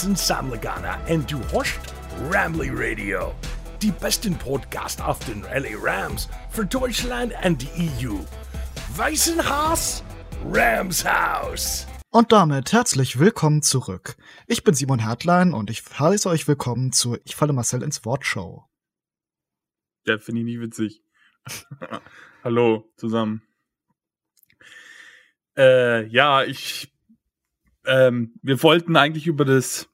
sind Sam Lagana und du hörst Ramley Radio. Die besten Podcast auf den LA Rams für Deutschland und die EU. Weißen Haas, Rams Haus. Und damit herzlich willkommen zurück. Ich bin Simon Hertlein und ich heiße euch willkommen zu Ich falle Marcel ins Wort Show. Der finde ich nie witzig. Hallo zusammen. Äh, ja, ich. Ähm, wir wollten eigentlich über das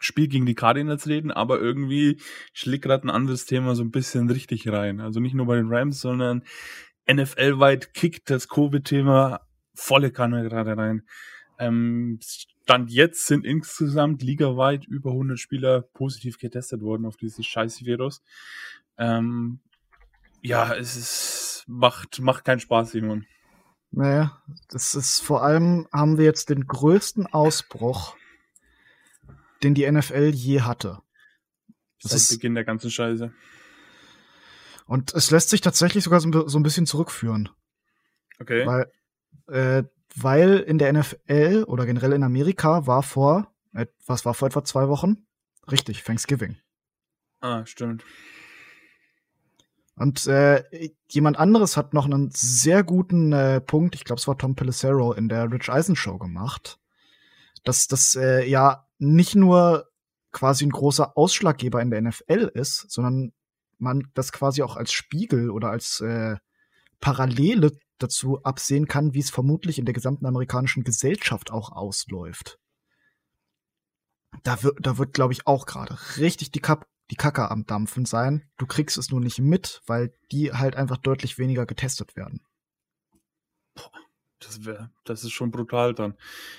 Spiel gegen die Cardinals reden, aber irgendwie schlägt gerade ein anderes Thema so ein bisschen richtig rein. Also nicht nur bei den Rams, sondern NFL-weit kickt das Covid-Thema volle Kanne gerade rein. Ähm, Stand jetzt sind insgesamt ligaweit über 100 Spieler positiv getestet worden auf dieses scheiß Virus. Ähm, ja, es ist, macht, macht keinen Spaß, Simon. Naja, das ist vor allem, haben wir jetzt den größten Ausbruch, den die NFL je hatte. Das Seit ist, Beginn der ganzen Scheiße. Und es lässt sich tatsächlich sogar so, so ein bisschen zurückführen. Okay. Weil, äh, weil in der NFL oder generell in Amerika war vor, äh, was war vor etwa zwei Wochen? Richtig, Thanksgiving. Ah, stimmt. Und äh, jemand anderes hat noch einen sehr guten äh, Punkt, ich glaube, es war Tom Pelissero in der Rich Eisen Show gemacht, dass das äh, ja nicht nur quasi ein großer Ausschlaggeber in der NFL ist, sondern man das quasi auch als Spiegel oder als äh, Parallele dazu absehen kann, wie es vermutlich in der gesamten amerikanischen Gesellschaft auch ausläuft. Da wird, da wird, glaube ich, auch gerade richtig die Kap die Kacke am Dampfen sein. Du kriegst es nur nicht mit, weil die halt einfach deutlich weniger getestet werden. Boah, das wäre, das ist schon brutal dann.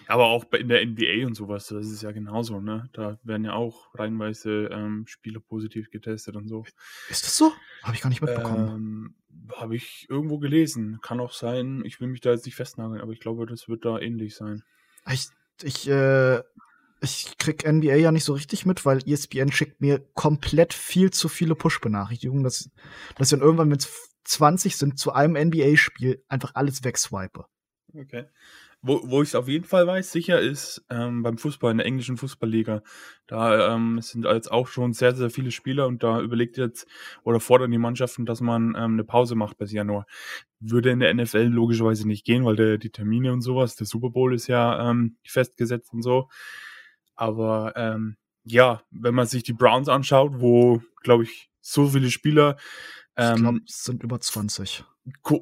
Aber auch in der NBA und sowas, das ist ja genauso, ne? Da werden ja auch reihenweise ähm, Spieler positiv getestet und so. Ist das so? Habe ich gar nicht mitbekommen. Ähm, Habe ich irgendwo gelesen. Kann auch sein, ich will mich da jetzt nicht festnageln, aber ich glaube, das wird da ähnlich sein. Ich, ich äh, ich krieg NBA ja nicht so richtig mit, weil ESPN schickt mir komplett viel zu viele Push-Benachrichtigungen, dass, dass ich dann irgendwann, wenn es 20 sind, zu einem NBA-Spiel einfach alles wegswipe. Okay. Wo, wo ich es auf jeden Fall weiß, sicher ist ähm, beim Fußball, in der englischen Fußballliga. Da ähm, sind jetzt auch schon sehr, sehr viele Spieler und da überlegt jetzt oder fordern die Mannschaften, dass man ähm, eine Pause macht bis Januar. Würde in der NFL logischerweise nicht gehen, weil der, die Termine und sowas, der Super Bowl ist ja ähm, festgesetzt und so. Aber ähm, ja, wenn man sich die Browns anschaut, wo, glaube ich, so viele Spieler. Ähm, ich glaube, es sind über 20.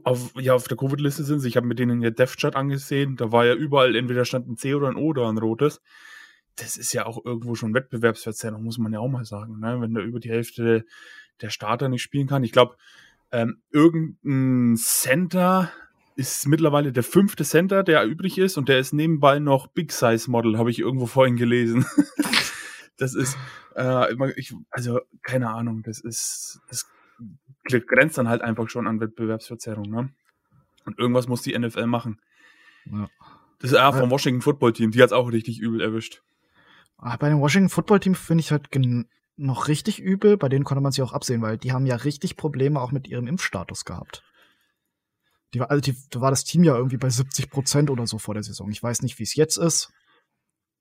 Auf, ja, auf der Covid-Liste sind sie. Ich habe mit denen ja Dev-Chat angesehen. Da war ja überall entweder stand ein C oder ein O oder ein rotes. Das ist ja auch irgendwo schon Wettbewerbsverzerrung, muss man ja auch mal sagen. Ne? Wenn da über die Hälfte der Starter nicht spielen kann. Ich glaube, ähm, irgendein Center ist mittlerweile der fünfte Center, der übrig ist und der ist nebenbei noch Big Size Model, habe ich irgendwo vorhin gelesen. das ist, äh, ich, also keine Ahnung, das ist, das grenzt dann halt einfach schon an Wettbewerbsverzerrung, ne? Und irgendwas muss die NFL machen. Ja. Das ist ja vom Washington Football Team, die hat es auch richtig übel erwischt. Ah, bei dem Washington Football Team finde ich halt noch richtig übel, bei denen konnte man sich auch absehen, weil die haben ja richtig Probleme auch mit ihrem Impfstatus gehabt. Die war, also die, da war das Team ja irgendwie bei 70 Prozent oder so vor der Saison. Ich weiß nicht, wie es jetzt ist.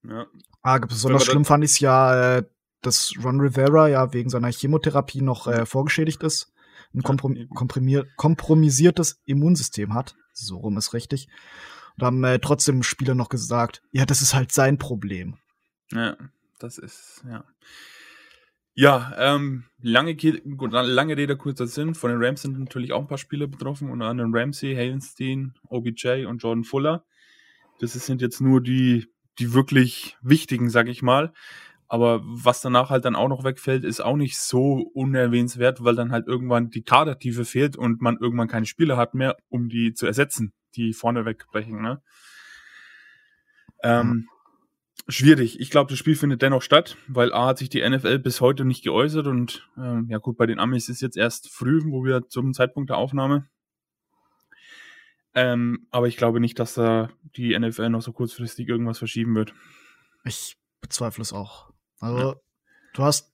Ja. Ah, besonders schlimm fand ich es ja, äh, dass Ron Rivera ja wegen seiner Chemotherapie noch äh, vorgeschädigt ist, ein komprom kompromisiertes Immunsystem hat. So rum ist richtig. Und haben äh, trotzdem Spieler noch gesagt, ja, das ist halt sein Problem. Ja, das ist, ja. Ja, ähm, lange, lange Rede, kurzer Sinn. Von den Rams sind natürlich auch ein paar Spieler betroffen, unter anderem Ramsey, Halenstein, OBJ und Jordan Fuller. Das sind jetzt nur die, die wirklich wichtigen, sag ich mal. Aber was danach halt dann auch noch wegfällt, ist auch nicht so unerwähnenswert, weil dann halt irgendwann die Kadertiefe fehlt und man irgendwann keine Spieler hat mehr, um die zu ersetzen, die vorne wegbrechen. Ne? Ähm, Schwierig. Ich glaube, das Spiel findet dennoch statt, weil A hat sich die NFL bis heute nicht geäußert und ähm, ja gut, bei den Amis ist jetzt erst früh, wo wir zum Zeitpunkt der Aufnahme. Ähm, aber ich glaube nicht, dass da die NFL noch so kurzfristig irgendwas verschieben wird. Ich bezweifle es auch. Also, ja. du hast,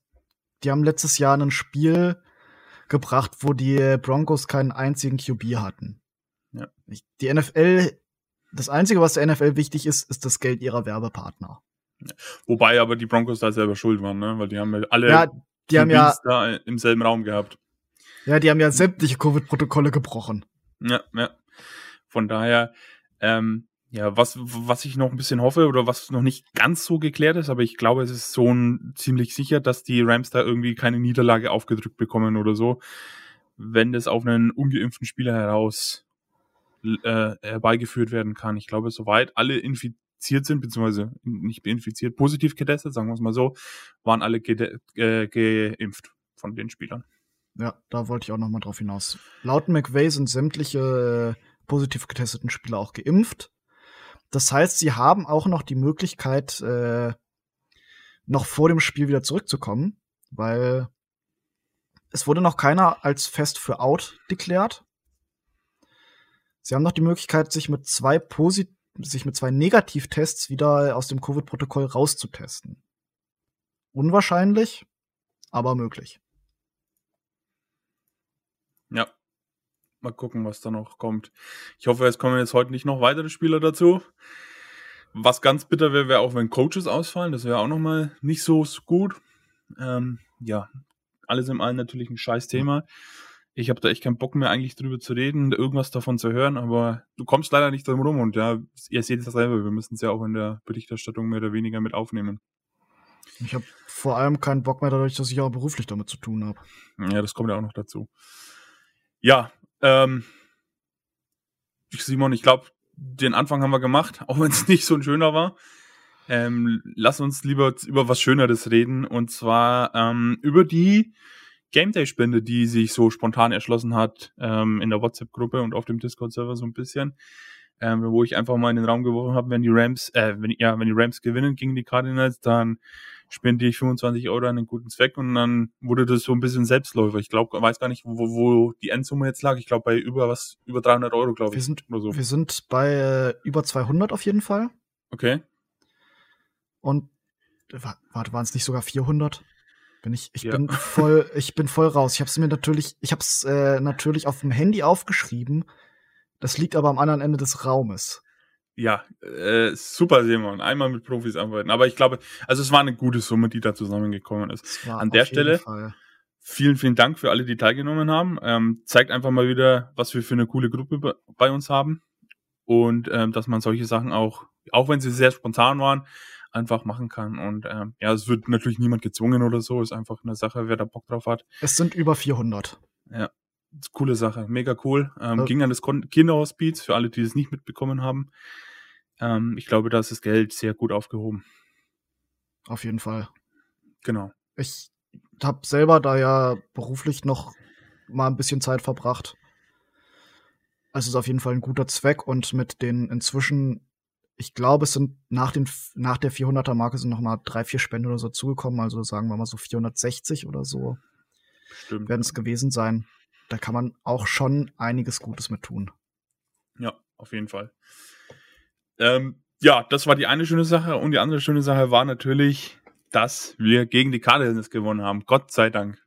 die haben letztes Jahr ein Spiel gebracht, wo die Broncos keinen einzigen QB hatten. Ja. Die NFL, das Einzige, was der NFL wichtig ist, ist das Geld ihrer Werbepartner. Wobei aber die Broncos da selber schuld waren, ne? Weil die haben ja alle Ja, die haben ja, da im selben Raum gehabt. ja, die haben ja sämtliche Covid-Protokolle gebrochen. Ja, ja. Von daher, ähm, ja, was, was ich noch ein bisschen hoffe oder was noch nicht ganz so geklärt ist, aber ich glaube, es ist so ein, ziemlich sicher, dass die Rams da irgendwie keine Niederlage aufgedrückt bekommen oder so, wenn das auf einen ungeimpften Spieler heraus äh, herbeigeführt werden kann. Ich glaube, soweit alle infiziert sind, beziehungsweise nicht infiziert, positiv getestet, sagen wir es mal so, waren alle ge äh, geimpft von den Spielern. Ja, da wollte ich auch noch mal drauf hinaus. Laut McVay sind sämtliche äh, positiv getesteten Spieler auch geimpft. Das heißt, sie haben auch noch die Möglichkeit, äh, noch vor dem Spiel wieder zurückzukommen, weil es wurde noch keiner als fest für out deklärt. Sie haben noch die Möglichkeit, sich mit zwei Posit sich mit zwei Negativtests wieder aus dem Covid-Protokoll rauszutesten. Unwahrscheinlich, aber möglich. Ja. Mal gucken, was da noch kommt. Ich hoffe, es kommen jetzt heute nicht noch weitere Spieler dazu. Was ganz bitter wäre, wäre auch, wenn Coaches ausfallen. Das wäre auch nochmal nicht so gut. Ähm, ja, alles im Allen natürlich ein scheiß Thema. Ich habe da echt keinen Bock mehr eigentlich drüber zu reden, irgendwas davon zu hören, aber du kommst leider nicht drum rum und ja, ihr seht es selber, wir müssen es ja auch in der Berichterstattung mehr oder weniger mit aufnehmen. Ich habe vor allem keinen Bock mehr dadurch, dass ich auch beruflich damit zu tun habe. Ja, das kommt ja auch noch dazu. Ja, ähm, Simon, ich glaube, den Anfang haben wir gemacht, auch wenn es nicht so ein schöner war. Ähm, lass uns lieber über was Schöneres reden und zwar ähm, über die Game Day Spende, die sich so spontan erschlossen hat ähm, in der WhatsApp-Gruppe und auf dem Discord-Server so ein bisschen, ähm, wo ich einfach mal in den Raum geworfen habe, wenn die Rams, äh, wenn ja, wenn die Rams gewinnen gegen die Cardinals, dann spende ich 25 Euro an einen guten Zweck und dann wurde das so ein bisschen Selbstläufer. Ich glaube, weiß gar nicht, wo, wo die Endsumme jetzt lag. Ich glaube bei über was über 300 Euro, glaube ich. Wir sind, oder so. wir sind bei äh, über 200 auf jeden Fall. Okay. Und wa- warte, waren es nicht sogar 400? Bin ich, ich Ja. bin voll, ich bin voll raus. Ich habe es mir natürlich, ich habe es äh, natürlich auf dem Handy aufgeschrieben. Das liegt aber am anderen Ende des Raumes. Ja, äh, super, Simon. Einmal mit Profis arbeiten. Aber ich glaube, also es war eine gute Summe, die da zusammengekommen ist. An der Stelle- Fall. Vielen, vielen Dank für alle, die teilgenommen haben. Ähm, zeigt einfach mal wieder, was wir für eine coole Gruppe be- bei uns haben. Und ähm, dass man solche Sachen auch, auch wenn sie sehr spontan waren, einfach machen kann. Und ähm, ja, es wird natürlich niemand gezwungen oder so. Ist einfach eine Sache, wer da Bock drauf hat. Es sind über 400. Coole Sache, mega cool. Ähm, Ja. Ging an das Kinderhospiz, für alle, die es nicht mitbekommen haben. Ähm, ich glaube, da ist das Geld sehr gut aufgehoben. Auf jeden Fall. Genau. Ich habe selber da ja beruflich noch mal ein bisschen Zeit verbracht. Also es ist auf jeden Fall ein guter Zweck und mit den inzwischen, ich glaube, es sind nach, den, nach der 400er Marke sind noch mal drei, vier Spenden oder so zugekommen. Also sagen wir mal so 460 oder so werden es gewesen sein. Da kann man auch schon einiges Gutes mit tun. Ja, auf jeden Fall. Ähm, ja, das war die eine schöne Sache. Und die andere schöne Sache war natürlich, dass wir gegen die Cardinals gewonnen haben. Gott sei Dank.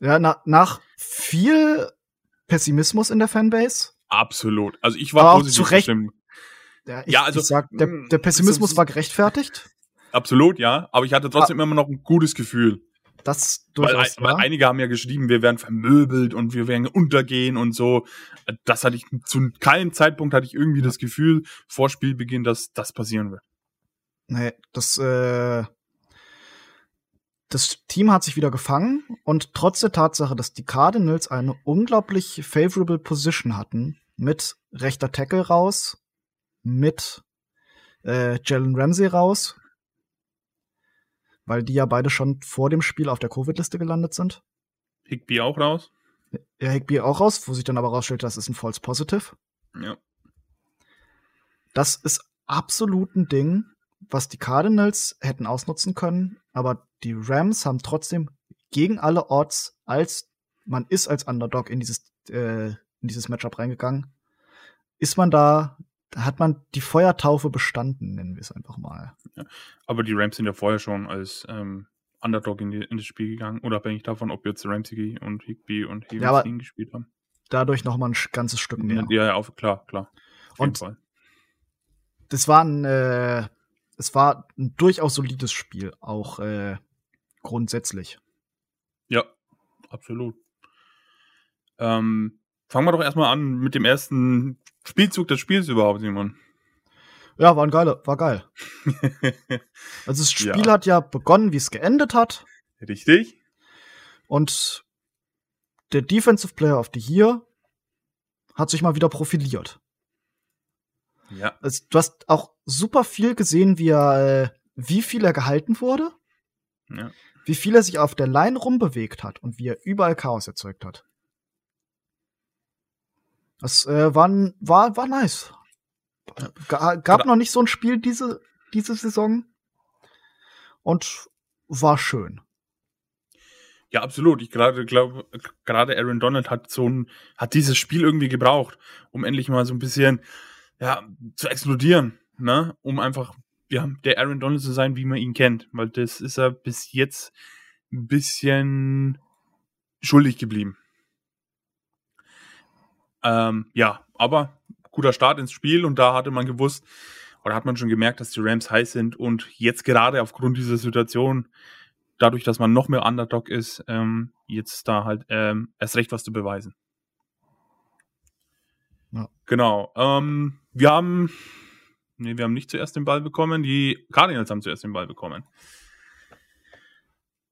Ja, na, nach viel Pessimismus in der Fanbase. Absolut. Also ich war Aber auch positiv zu Recht. gestimmt. Ja, ich, Ja, also, ich sag, der, mm, der Pessimismus es ist- war gerechtfertigt. Absolut, ja. Aber ich hatte trotzdem immer noch ein gutes Gefühl. Das Weil, durchaus. weil ja. einige haben ja geschrieben, wir werden vermöbelt und wir werden untergehen und so. Das hatte ich zu keinem Zeitpunkt hatte ich irgendwie das Gefühl vor Spielbeginn, dass das passieren wird. Nee, das, äh, das Team hat sich wieder gefangen und trotz der Tatsache, dass die Cardinals eine unglaublich favorable Position hatten, mit rechter Tackle raus, mit äh, Jalen Ramsey raus, weil die ja beide schon vor dem Spiel auf der Covid-Liste gelandet sind. Higby auch raus. Ja, Higby auch raus, wo sich dann aber rausstellt, das ist ein False Positive. Ja. Das ist absolut ein Ding, was die Cardinals hätten ausnutzen können, aber die Rams haben trotzdem gegen alle Odds, als man ist als Underdog in dieses, äh, in dieses Matchup reingegangen, ist man da, da hat man die Feuertaufe bestanden, nennen wir es einfach mal. Aber die Rams sind ja vorher schon als ähm, Underdog in, die, in das Spiel gegangen, unabhängig davon, ob jetzt Ramsey und Higby und aber- gegen gespielt haben. Dadurch noch mal ein ganzes Stück mehr. Ja, ja, auf, klar, klar. Auf jeden Und Fall. das war ein, äh, es war ein durchaus solides Spiel, auch äh, grundsätzlich. Ja, absolut. Ähm, fangen wir doch erstmal an mit dem ersten Spielzug des Spiels überhaupt, Simon. Ja, war ein geile, war geil. also das Spiel ja. hat ja begonnen, wie es geendet hat. Richtig. Und der Defensive Player of the Year hat sich mal wieder profiliert. Ja. Also, du hast auch super viel gesehen, wie er, äh, wie viel er gehalten wurde. Ja. Wie viel er sich auf der Line rumbewegt hat und wie er überall Chaos erzeugt hat. Das äh, war, war, war nice. Gab noch nicht so ein Spiel diese, diese Saison. Und war schön. Ja, absolut. Ich gerade glaube, gerade Aaron Donald hat so ein, hat dieses Spiel irgendwie gebraucht, um endlich mal so ein bisschen, ja, zu explodieren, ne? Um einfach, ja, der Aaron Donald zu sein, wie man ihn kennt. Weil das ist er bis jetzt ein bisschen schuldig geblieben. Ähm, ja, aber guter Start ins Spiel und da hatte man gewusst, oder hat man schon gemerkt, dass die Rams heiß sind und jetzt gerade aufgrund dieser Situation dadurch, dass man noch mehr Underdog ist, ähm, jetzt da halt ähm, erst recht was zu beweisen. Ja. Genau. Ähm, wir haben, nee, wir haben nicht zuerst den Ball bekommen. Die Cardinals haben zuerst den Ball bekommen.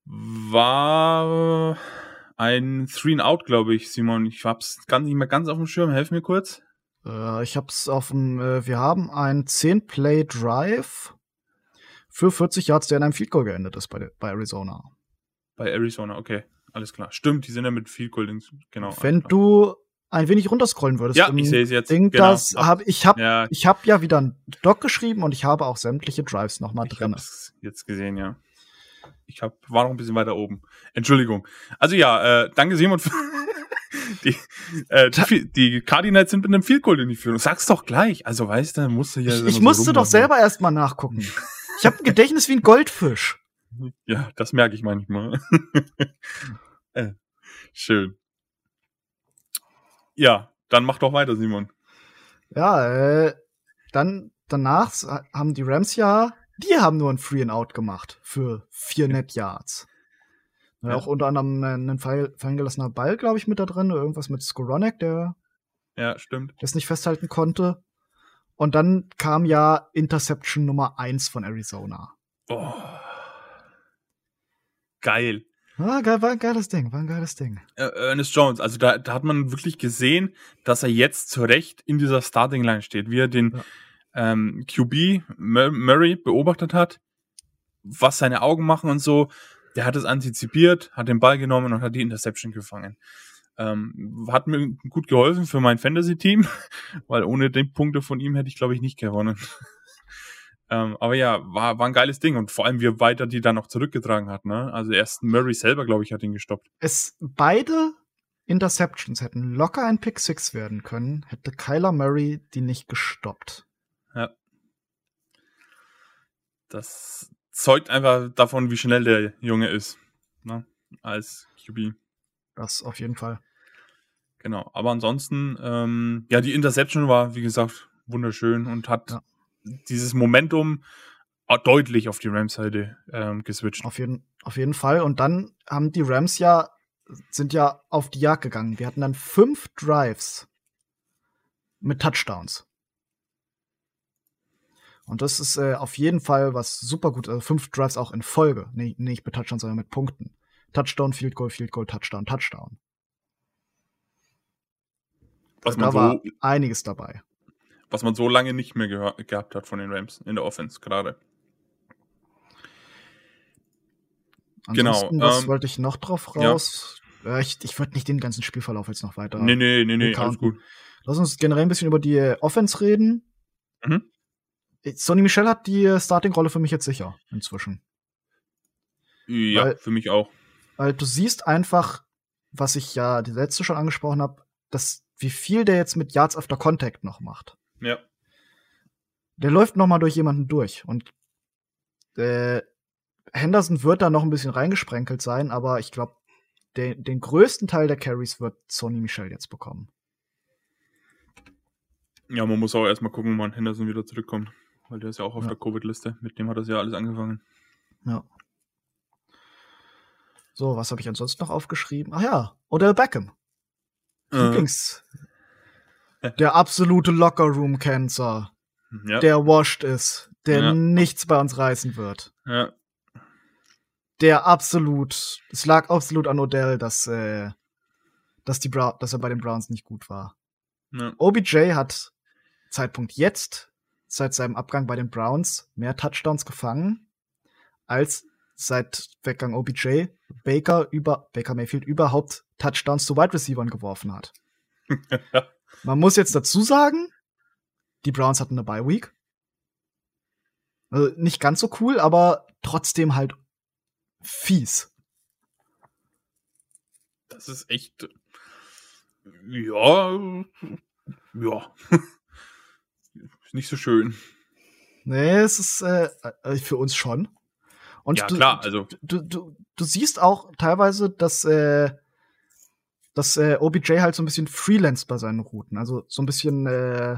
War ein Three-and-Out, glaube ich, Simon. Ich hab's gar nicht mehr ganz auf dem Schirm. Helf mir kurz. Äh, ich hab's auf dem, äh, wir haben ein 10-Play-Drive für 40 Yards, der in einem Field Goal geendet ist bei, bei Arizona. Bei Arizona, okay. Alles klar. Stimmt, die sind ja mit Field Goal, genau. Wenn du ein wenig runterscrollen würdest. Ja, ich sehe es jetzt. Ding, genau. das hab, ich habe ja. ich hab ja wieder einen Doc geschrieben und ich habe auch sämtliche Drives nochmal drin. Ich jetzt gesehen, ja. Ich hab, war noch ein bisschen weiter oben. Entschuldigung. Also ja, äh, danke Simon für die, äh, die, die Cardinals sind mit einem Field Goal in die Führung. Sag's doch gleich. Also weißt du, musst du ja. Ich, ich musste doch selber erstmal nachgucken. Ich habe ein Gedächtnis wie ein Goldfisch. Ja, das merke ich manchmal. äh, schön. Ja, dann mach doch weiter, Simon. Ja, äh, dann danach haben die Rams ja, die haben nur ein Free and Out gemacht für vier Net Yards. Ja. Auch unter anderem ein fallen gelassener Ball, glaube ich, mit da drin, irgendwas mit Skoronek, der ja, stimmt. das nicht festhalten konnte. Und dann kam ja Interception Nummer 1 von Arizona. Oh. Geil. Ah, geil, war ein geiles Ding, war ein geiles Ding. Äh, Ernest Jones, also da, da hat man wirklich gesehen, dass er jetzt zu Recht in dieser Starting Line steht, wie er den ja. Ähm, QB Murray beobachtet hat, was seine Augen machen und so. Der hat es antizipiert, hat den Ball genommen und hat die Interception gefangen. Ähm, hat mir gut geholfen für mein Fantasy-Team, weil ohne den Punkte von ihm hätte ich, glaube ich, nicht gewonnen. ähm, aber ja, war, war ein geiles Ding und vor allem, wie weiter die dann noch zurückgetragen hat. Ne? Also erst Murray selber, glaube ich, hat ihn gestoppt. Es beide Interceptions hätten locker ein Pick Six werden können, hätte Kyler Murray die nicht gestoppt. Ja. Das zeugt einfach davon, wie schnell der Junge ist. Ne? Als QB. Das auf jeden Fall. Genau, aber ansonsten, ähm, ja, die Interception war, wie gesagt, wunderschön und hat ja. dieses Momentum deutlich auf die Rams-Seite ähm, geswitcht. Auf jeden, auf jeden Fall. Und dann haben die Rams ja, sind ja auf die Jagd gegangen. Wir hatten dann fünf Drives mit Touchdowns. Und das ist äh, auf jeden Fall was super gut. Also fünf Drives auch in Folge. Nee, nicht mit Touchdowns, sondern mit Punkten. Touchdown, Field Goal, Field Goal, Touchdown, Touchdown. Was man da war so, einiges dabei. Was man so lange nicht mehr gehabt hat von den Rams in der Offense gerade. Genau. Was ähm, wollte ich noch drauf raus? Ja. Ich, ich würde nicht den ganzen Spielverlauf jetzt noch weiter. Nee, nee, nee, nee, alles gut. Lass uns generell ein bisschen über die Offense reden. Mhm. Sonny Michel hat die Starting-Rolle für mich jetzt sicher inzwischen. Ja, weil, für mich auch. Weil du siehst einfach, was ich ja die letzte schon angesprochen habe, dass wie viel der jetzt mit Yards after Contact noch macht. Ja. Der läuft noch mal durch jemanden durch und äh, Henderson wird da noch ein bisschen reingesprenkelt sein, aber ich glaube, den, den größten Teil der Carries wird Sonny Michel jetzt bekommen. Ja, man muss auch erstmal gucken, wann Henderson wieder zurückkommt. Weil der ist ja auch auf Ja. der Covid-Liste. Mit dem hat das ja alles angefangen. Ja. So, was habe ich ansonsten noch aufgeschrieben? Ach ja, Odell Beckham. Äh, Lieblings. Der absolute Locker-Room-Cancer, ja, der washed ist, der Ja. nichts bei uns reißen wird. ja, Der absolut, es lag absolut an Odell, dass, äh, dass, die dass er bei den Browns nicht gut war. ja. OBJ hat Zeitpunkt jetzt, seit seinem Abgang bei den Browns, mehr Touchdowns gefangen, als seit Weggang OBJ Baker über Baker Mayfield überhaupt Touchdowns zu Wide Receivern geworfen hat. Man muss jetzt dazu sagen, die Browns hatten eine Bye Week. Also nicht ganz so cool, aber trotzdem halt fies. Das ist echt. Ja. Ja. Ist nicht so schön. Nee, es ist äh, äh, für uns schon. Und Ja, du, klar, also. du, du, du siehst auch teilweise, dass, äh, dass äh, OBJ halt so ein bisschen freelance bei seinen Routen. Also so ein bisschen äh,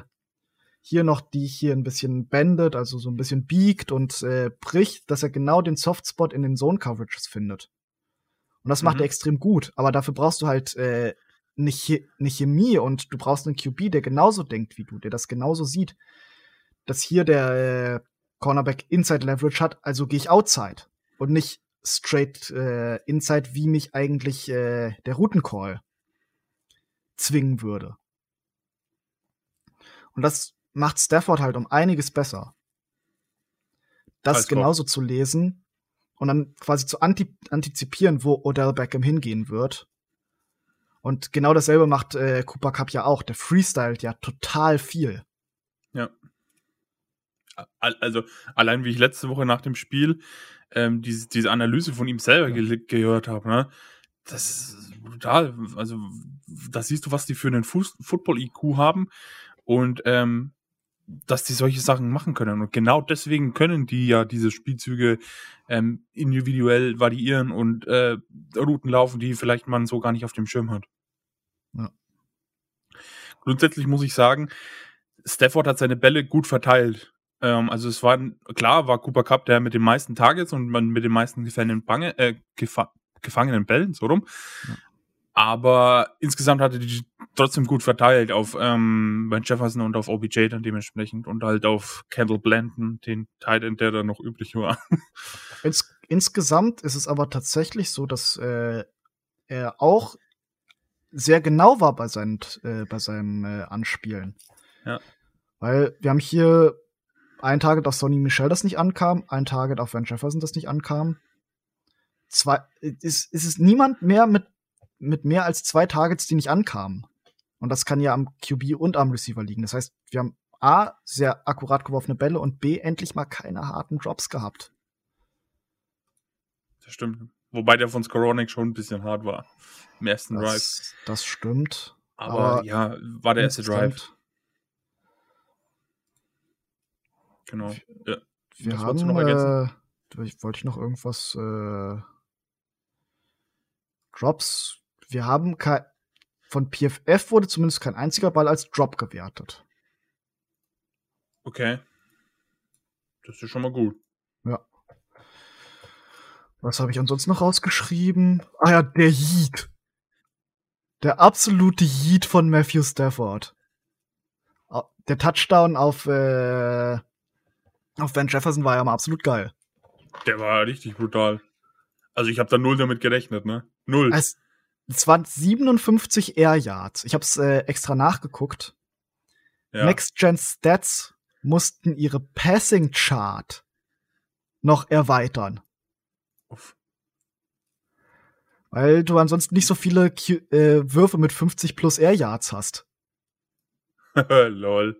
hier noch die hier ein bisschen bendet, also so ein bisschen biegt und äh, bricht, dass er genau den Softspot in den Zone-Coverages findet. Und das macht Mhm. er extrem gut. Aber dafür brauchst du halt äh, nicht, Che- nicht Chemie und du brauchst einen QB, der genauso denkt wie du, der das genauso sieht. Dass hier der äh, Cornerback Inside Leverage hat, also gehe ich Outside und nicht straight äh, Inside, wie mich eigentlich äh, der Routencall zwingen würde. Und das macht Stafford halt um einiges besser. Das Kopf. genauso zu lesen und dann quasi zu anti antizipieren, wo Odell Beckham hingehen wird. Und genau dasselbe macht äh, Cooper Cup ja auch. Der freestylt ja total viel. Al- Also, allein wie ich letzte Woche nach dem Spiel ähm, diese, diese Analyse von ihm selber Ja. ge gehört habe, ne? Das ist brutal. Also, da siehst du, was die für einen Football-IQ haben und ähm, dass die solche Sachen machen können. Und genau deswegen können die ja diese Spielzüge ähm, individuell variieren und äh, Routen laufen, die vielleicht man so gar nicht auf dem Schirm hat. Ja. Grundsätzlich muss ich sagen, Stafford hat seine Bälle gut verteilt. Ähm, also es war klar, war Cooper Cup der mit den meisten Targets und mit den meisten gefangenen, Bange, äh, gefa gefangenen Bällen, so rum. Ja. Aber insgesamt hatte die trotzdem gut verteilt auf ähm, Ben Jefferson und auf OBJ dann dementsprechend und halt auf Kendall Blanton, den Tight End, der da noch übrig war. Ins insgesamt ist es aber tatsächlich so, dass äh, er auch sehr genau war bei, seinen, äh, bei seinem äh, Anspielen. Ja. Weil wir haben hier ein Target auf Sonny Michel, das nicht ankam, ein Target auf Van Jefferson, das nicht ankam. Zwei, ist, ist es niemand mehr mit, mit mehr als zwei Targets, die nicht ankamen. Und das kann ja am QB und am Receiver liegen. Das heißt, wir haben A, sehr akkurat geworfene Bälle und B, endlich mal keine harten Drops gehabt. Das stimmt. Wobei der von Skoronik schon ein bisschen hart war. Im ersten Drive. Das, das stimmt. Aber, aber ja, war der erste Drive. Genau. Ja. Wir Was haben, noch ergänzen? äh, ich- wollte ich noch irgendwas, äh, Drops. Wir haben kein, von PFF wurde zumindest kein einziger Ball als Drop gewertet. Okay. Das ist schon mal gut. Was habe ich ansonsten noch rausgeschrieben? Ah ja, der Yeet. Der absolute Yeet von Matthew Stafford. Der Touchdown auf, äh, auf Van Jefferson war ja mal absolut geil. Der war richtig brutal. Also ich habe da null damit gerechnet, ne? Null. Es, es waren 57 Air Yards. Ich habe es äh, extra nachgeguckt. ja. Next Gen Stats mussten ihre Passing Chart noch erweitern, weil du ansonsten nicht so viele Q äh, Würfe mit 50 plus Air Yards hast. Lol.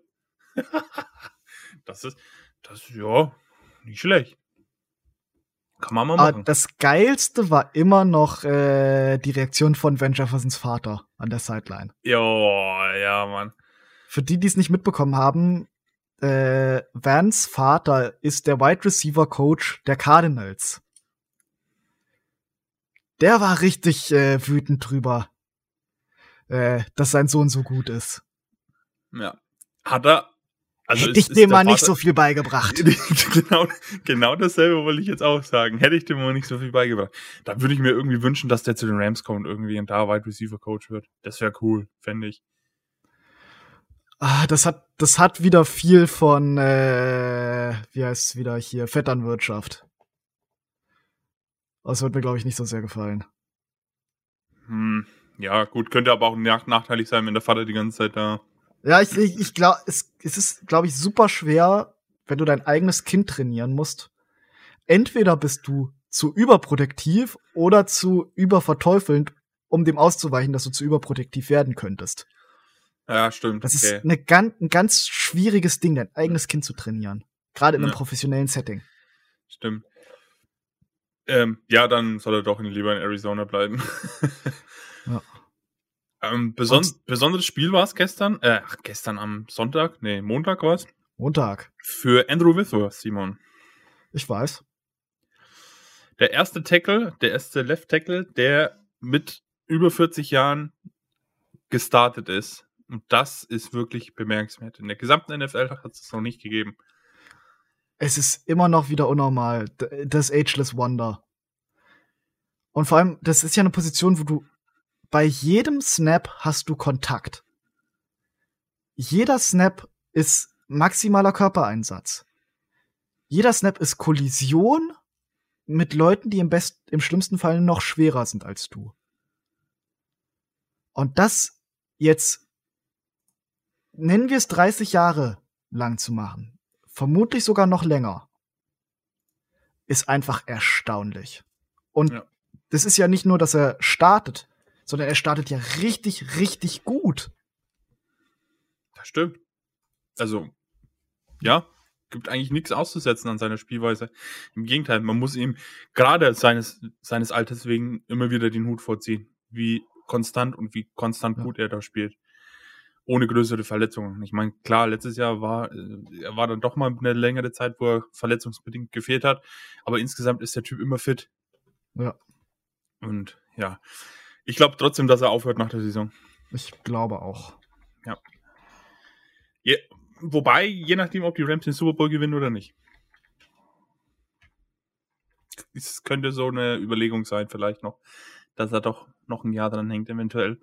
das ist, das ist, ja, nicht schlecht. Kann man mal Aber machen. das geilste war immer noch äh, die Reaktion von Van Jeffersons Vater an der Sideline. Ja, ja, Mann. Für die, die es nicht mitbekommen haben, äh, Vans Vater ist der Wide Receiver Coach der Cardinals. Der war richtig äh, wütend drüber, äh, dass sein Sohn so gut ist. Ja. Hat er, Also Hätte ich dem mal nicht Vater- so viel beigebracht. genau, genau dasselbe wollte ich jetzt auch sagen. Hätte ich dem mal nicht so viel beigebracht. Da würde ich mir irgendwie wünschen, dass der zu den Rams kommt irgendwie und da Wide Receiver Coach wird. Das wäre cool, fände ich. Ah, das hat, das hat wieder viel von, äh, wie heißt es wieder hier, Vetternwirtschaft. Das wird mir, glaube ich, nicht so sehr gefallen. Hm, ja, gut, könnte aber auch nach nachteilig sein, wenn der Vater die ganze Zeit da. Ja, ich, ich, ich glaube, es, es ist, glaube ich, super schwer, wenn du dein eigenes Kind trainieren musst. Entweder bist du zu überprotektiv oder zu überverteufelnd, um dem auszuweichen, dass du zu überprotektiv werden könntest. Ja, stimmt. Das okay. ist eine ganz, ein ganz schwieriges Ding, dein eigenes Kind zu trainieren. Gerade in einem Ja. professionellen Setting. Stimmt. Ähm, ja, dann soll er doch lieber in Arizona bleiben. Ja. ähm, beson besonderes Spiel war es gestern, äh, ach, gestern am Sonntag, nee, Montag war es, Montag. für Andrew Whitworth, Simon. Ich weiß. Der erste Tackle, der erste Left Tackle, der mit über 40 Jahren gestartet ist. Und das ist wirklich bemerkenswert. In der gesamten NFL hat es noch nicht gegeben. Es ist immer noch wieder unnormal. Das Ageless Wonder. Und vor allem, das ist ja eine Position, wo du bei jedem Snap hast du Kontakt. Jeder Snap ist maximaler Körpereinsatz. Jeder Snap ist Kollision mit Leuten, die im best im schlimmsten Fall noch schwerer sind als du. Und das jetzt nennen wir es 30 Jahre lang zu machen, vermutlich sogar noch länger, ist einfach erstaunlich. Und Ja. das ist ja nicht nur, dass er startet, sondern er startet ja richtig, richtig gut. Das stimmt. Also, ja, gibt eigentlich nichts auszusetzen an seiner Spielweise. Im Gegenteil, man muss ihm gerade seines, seines Alters wegen immer wieder den Hut vorziehen, wie konstant und wie konstant Ja. gut er da spielt. Ohne größere Verletzungen. Ich meine, klar, letztes Jahr war, äh, er war dann doch mal eine längere Zeit, wo er verletzungsbedingt gefehlt hat. Aber insgesamt ist der Typ immer fit. Ja. Und ja, ich glaube trotzdem, dass er aufhört nach der Saison. Ich glaube auch. Je, wobei, je nachdem, ob die Rams den Super Bowl gewinnen oder nicht. Es könnte so eine Überlegung sein, vielleicht noch, dass er doch noch ein Jahr dran hängt, eventuell.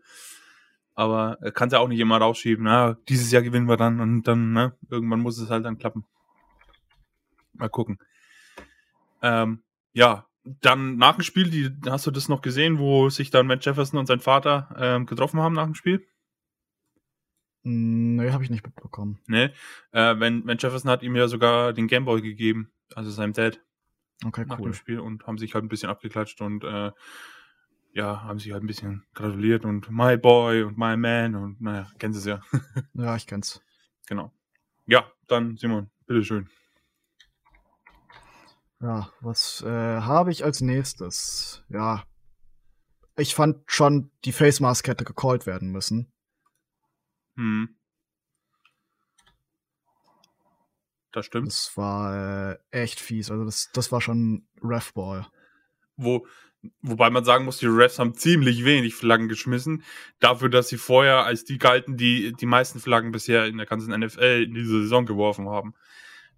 Aber er kann es ja auch nicht immer rausschieben. Na, dieses Jahr gewinnen wir dann und dann, ne, irgendwann muss es halt dann klappen. Mal gucken. Ähm, ja, dann nach dem Spiel, die, hast du das noch gesehen, wo sich dann Matt Jefferson und sein Vater ähm, getroffen haben nach dem Spiel? Hm, Nee, habe ich nicht mitbekommen. Ne? Äh, wenn, wenn Jefferson hat ihm ja sogar den Gameboy gegeben, also seinem Dad, Okay, nach cool. dem Spiel und haben sich halt ein bisschen abgeklatscht und äh, ja, haben sich halt ein bisschen gratuliert und my boy und my man und naja, kennen Sie es ja. Ja, ich kenn's. genau. Ja, dann Simon, bitteschön. Ja, was äh, habe ich als nächstes? Ja. Ich fand schon, die Face Mask hätte gecallt werden müssen. Hm. Das stimmt. Das war äh, echt fies. Also das, das war schon Refball. Wo, wobei man sagen muss, die Refs haben ziemlich wenig Flaggen geschmissen, dafür, dass sie vorher als die galten, die die meisten Flaggen bisher in der ganzen NFL in dieser Saison geworfen haben.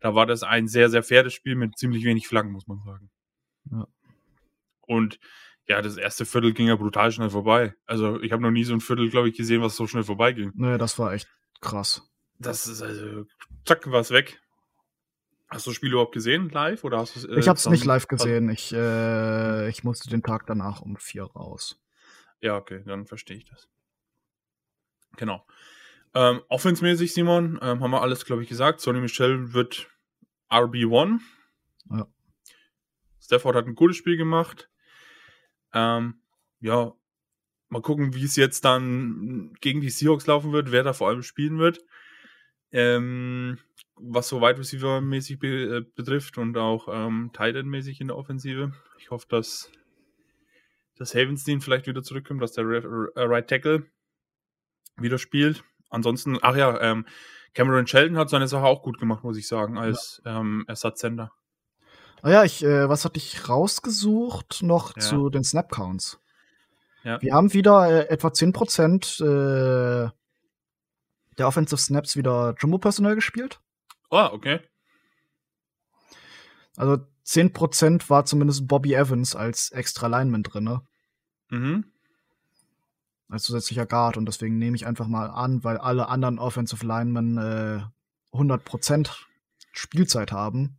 Da war das ein sehr, sehr faires Spiel mit ziemlich wenig Flaggen, muss man sagen. Ja. Und ja, das erste Viertel ging ja brutal schnell vorbei. Also ich habe noch nie so ein Viertel, glaube ich, gesehen, was so schnell vorbeiging. Naja, das war echt krass. Das ist also, zack, war es weg. Hast du das Spiel überhaupt gesehen, live? Oder hast du ich hab's nicht live gesehen. Ich, äh, ich musste den Tag danach um vier raus. Ja, okay, dann verstehe ich das. Genau. Ähm, offensmäßig, Simon, ähm, haben wir alles, glaube ich, gesagt. Sonny Michel wird RB1. Ja. Stafford hat ein gutes Spiel gemacht. Ähm, ja, mal gucken, wie es jetzt dann gegen die Seahawks laufen wird, wer da vor allem spielen wird. Ähm, was so Wide Receiver mäßig be äh, betrifft und auch ähm, Tight End mäßig in der Offensive. Ich hoffe, dass dass Havenstein vielleicht wieder zurückkommt, dass der Re äh, Right Tackle wieder spielt. Ansonsten, ach ja, ähm, Cameron Sheldon hat seine Sache auch gut gemacht, muss ich sagen, als ähm, Ersatzsender. Ah ja, ich, äh, was hatte ich rausgesucht noch Ja. zu den Snap-Counts? Ja. Wir haben wieder äh, etwa 10% äh, der Offensive Snaps wieder Jumbo-Personal gespielt. Ah, okay. Also 10% war zumindest Bobby Evans als extra Lineman drinne. Mhm. Als zusätzlicher Guard. Und deswegen nehme ich einfach mal an, weil alle anderen Offensive Linemen äh, 100% Spielzeit haben,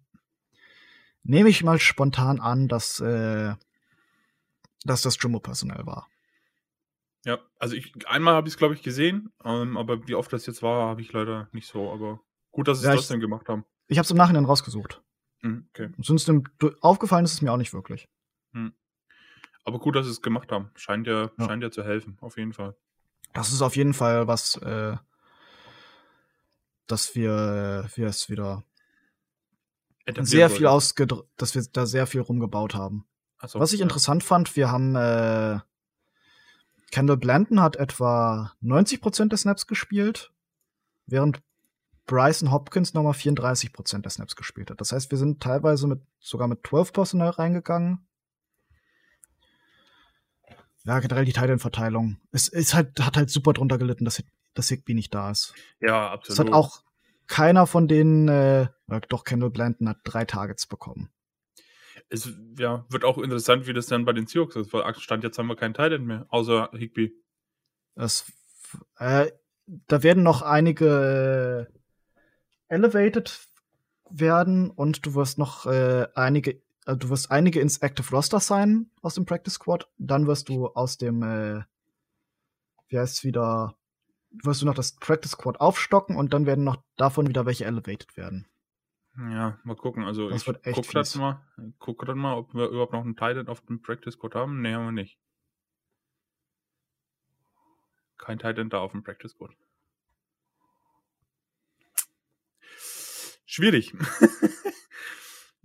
nehme ich mal spontan an, dass, äh, dass das Jumbo-Personal war. Ja, also ich einmal habe ich es, glaube ich, gesehen, ähm, aber wie oft das jetzt war, habe ich leider nicht so. Aber gut, dass sie Ja, es trotzdem gemacht haben. Ich habe es im Nachhinein rausgesucht. Mhm, okay. Und sonst aufgefallen ist es mir auch nicht wirklich. Aber gut, dass sie es gemacht haben. Scheint ja, Ja. scheint ja zu helfen, auf jeden Fall. Das ist auf jeden Fall was, äh, dass wir, wir es wieder sehr viel ausgedr dass wir da sehr viel rumgebaut haben. So, Was ich ja. interessant fand, wir haben äh, Kendall Blanton hat etwa 90% der Snaps gespielt, während Bryson Hopkins nochmal 34% der Snaps gespielt hat. Das heißt, wir sind teilweise mit sogar mit 12 Personal reingegangen. Ja, generell die Teilverteilung. Es ist halt, hat halt super drunter gelitten, dass, dass Higby nicht da ist. Ja, Es absolut. hat auch keiner von denen, äh, ja, doch Kendall Blanton hat drei Targets bekommen. es ja, wird auch interessant, wie das dann bei den Seahawks ist, weil Stand jetzt haben wir keinen Titan mehr, außer Higby. Das, äh, da werden noch einige äh, elevated werden und du wirst noch äh, einige, äh, du wirst einige ins Active Roster sein aus dem Practice Squad. Dann wirst du aus dem, äh, wie heißt es wieder, wirst du noch das Practice Squad aufstocken und dann werden noch davon wieder welche elevated werden. Ja, mal gucken. Also Das ich guck grad mal, guck grad mal, ob wir überhaupt noch einen Titan auf dem Practice Squad haben. Nee, haben wir nicht. Kein Titan da auf dem Practice Squad. Schwierig.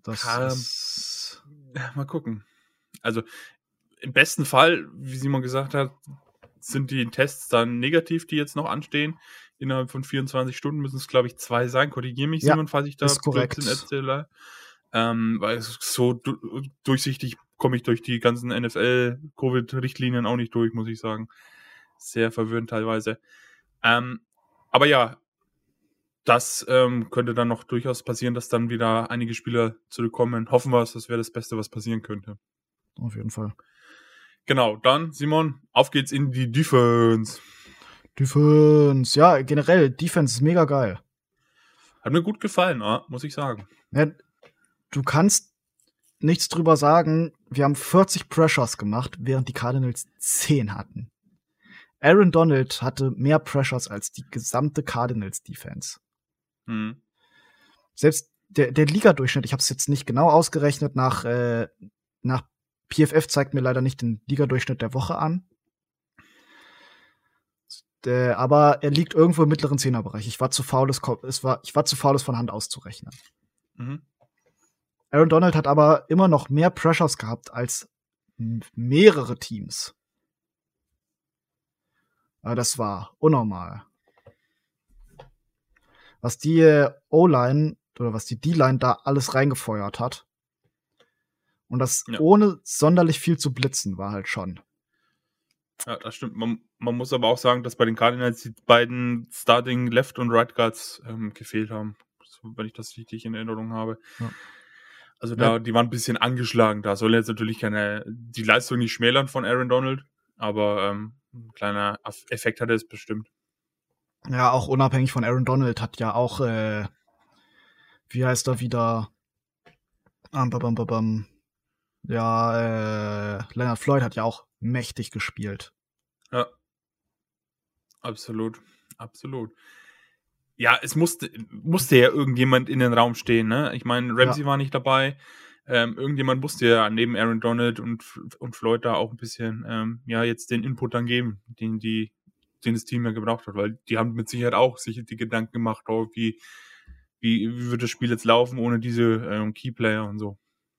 Das Ähm, ist, Mal gucken. Also im besten Fall, wie Simon gesagt hat, sind die Tests dann negativ, die jetzt noch anstehen. Innerhalb von 24 Stunden müssen es, glaube ich, zwei sein. Korrigiere mich, Ja, Simon, falls ich da ist korrekt. Erzähle. Ähm, weil so du durchsichtig komme ich durch die ganzen NFL-Covid-Richtlinien auch nicht durch, muss ich sagen. Sehr verwirrend teilweise. Ähm, aber ja, das ähm, könnte dann noch durchaus passieren, dass dann wieder einige Spieler zurückkommen. Hoffen wir es, das wäre das Beste, was passieren könnte. auf jeden Fall. Genau, dann, Simon, auf geht's in die Defense. Defense, ja, generell, Defense ist mega geil. Hat mir gut gefallen, ah, muss ich sagen. Ja, du kannst nichts drüber sagen. Wir haben 40 Pressures gemacht, während die Cardinals 10 hatten. Aaron Donald hatte mehr Pressures als die gesamte Cardinals Defense. Hm. Selbst der, der Liga-Durchschnitt, ich habe es jetzt nicht genau ausgerechnet, nach, äh, nach PFF zeigt mir leider nicht den Liga-Durchschnitt der Woche an. Äh, aber er liegt irgendwo im mittleren Zehnerbereich. Ich war zu faul, es, es war, ich war zu faul, es von Hand auszurechnen. Mhm. Aaron Donald hat aber immer noch mehr Pressures gehabt als mehrere Teams. Aber das war unnormal. Was die O-Line oder was die D-Line da alles reingefeuert hat. Und das Ja. ohne sonderlich viel zu blitzen war halt schon. Ja, das stimmt. Man, man muss aber auch sagen, dass bei den Cardinals die beiden Starting Left und Right Guards ähm, gefehlt haben. Wenn ich das richtig in Erinnerung habe. Ja. Also da, Ja. die waren ein bisschen angeschlagen. Da soll jetzt natürlich keine, die Leistung nicht schmälern von Aaron Donald, aber ähm, ein kleiner Effekt hatte es bestimmt. Ja, auch unabhängig von Aaron Donald hat ja auch, äh, wie heißt er wieder? Um, bam, bam, bam, bam. Ja, äh, Leonard Floyd hat ja auch mächtig gespielt. Ja. Absolut. Absolut. Ja, es musste, musste ja irgendjemand in den Raum stehen, ne? Ich meine, Ramsey war nicht dabei. Ähm, irgendjemand musste ja neben Aaron Donald und, und Floyd da auch ein bisschen, ähm, ja, jetzt den Input dann geben, den die, den das Team ja gebraucht hat, weil die haben mit Sicherheit auch sich die Gedanken gemacht, oh, wie, wie, wie wird das Spiel jetzt laufen ohne diese ähm, Keyplayer und so.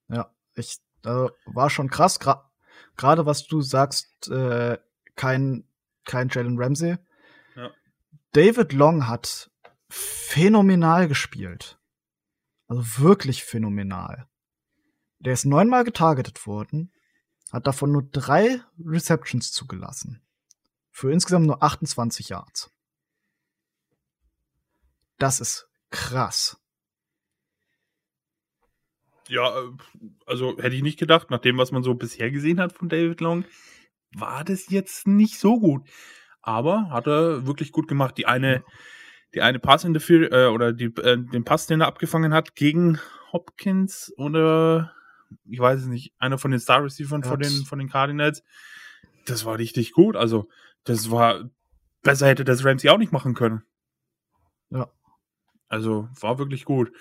Ja, ich äh, war schon krass. Gra Gerade was du sagst, äh, kein, kein Jalen Ramsey. Ja. David Long hat phänomenal gespielt. Also wirklich phänomenal. Der ist neunmal getargetet worden, hat davon nur drei Receptions zugelassen. Für insgesamt nur 28 Yards. Das ist krass. Ja, äh, also hätte ich nicht gedacht, nach dem, was man so bisher gesehen hat von David Long, war das jetzt nicht so gut. Aber hat er wirklich gut gemacht. Die eine, die eine Pass äh, oder die, äh, den Pass, den er abgefangen hat gegen Hopkins oder ich weiß es nicht, einer von den Star Receivers von den, von den Cardinals. Das war richtig gut. Also, das war, besser hätte das Ramsey auch nicht machen können. Ja. Also, war wirklich gut.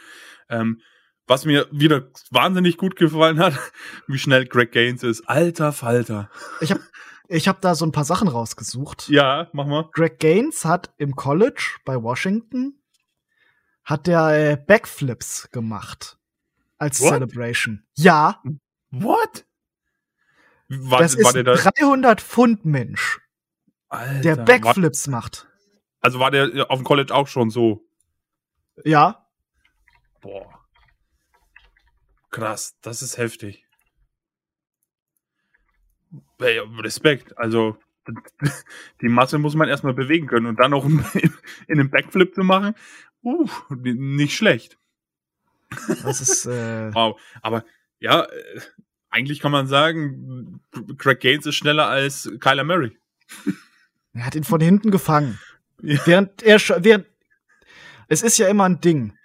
Ähm, was mir wieder wahnsinnig gut gefallen hat, wie schnell Greg Gaines ist. Alter Falter. Ich habe ich hab da so ein paar Sachen rausgesucht. Ja, mach mal. Greg Gaines hat im College bei Washington hat der äh, Backflips gemacht als What? Celebration. Ja. What? War, das war ist der 300 Pfund Mensch, Alter, der Backflips war, macht. Also war der auf dem College auch schon so? Ja. Boah. Krass, das ist heftig. Hey, Respekt. Also, die Masse muss man erstmal bewegen können und dann noch in, in einem Backflip zu machen. Uh, nicht schlecht. Das ist. Äh wow. Aber ja, äh, eigentlich kann man sagen, Craig Gaines ist schneller als Kyler Murray. Er hat ihn von hinten gefangen. Ja. Während er während es ist ja immer ein Ding.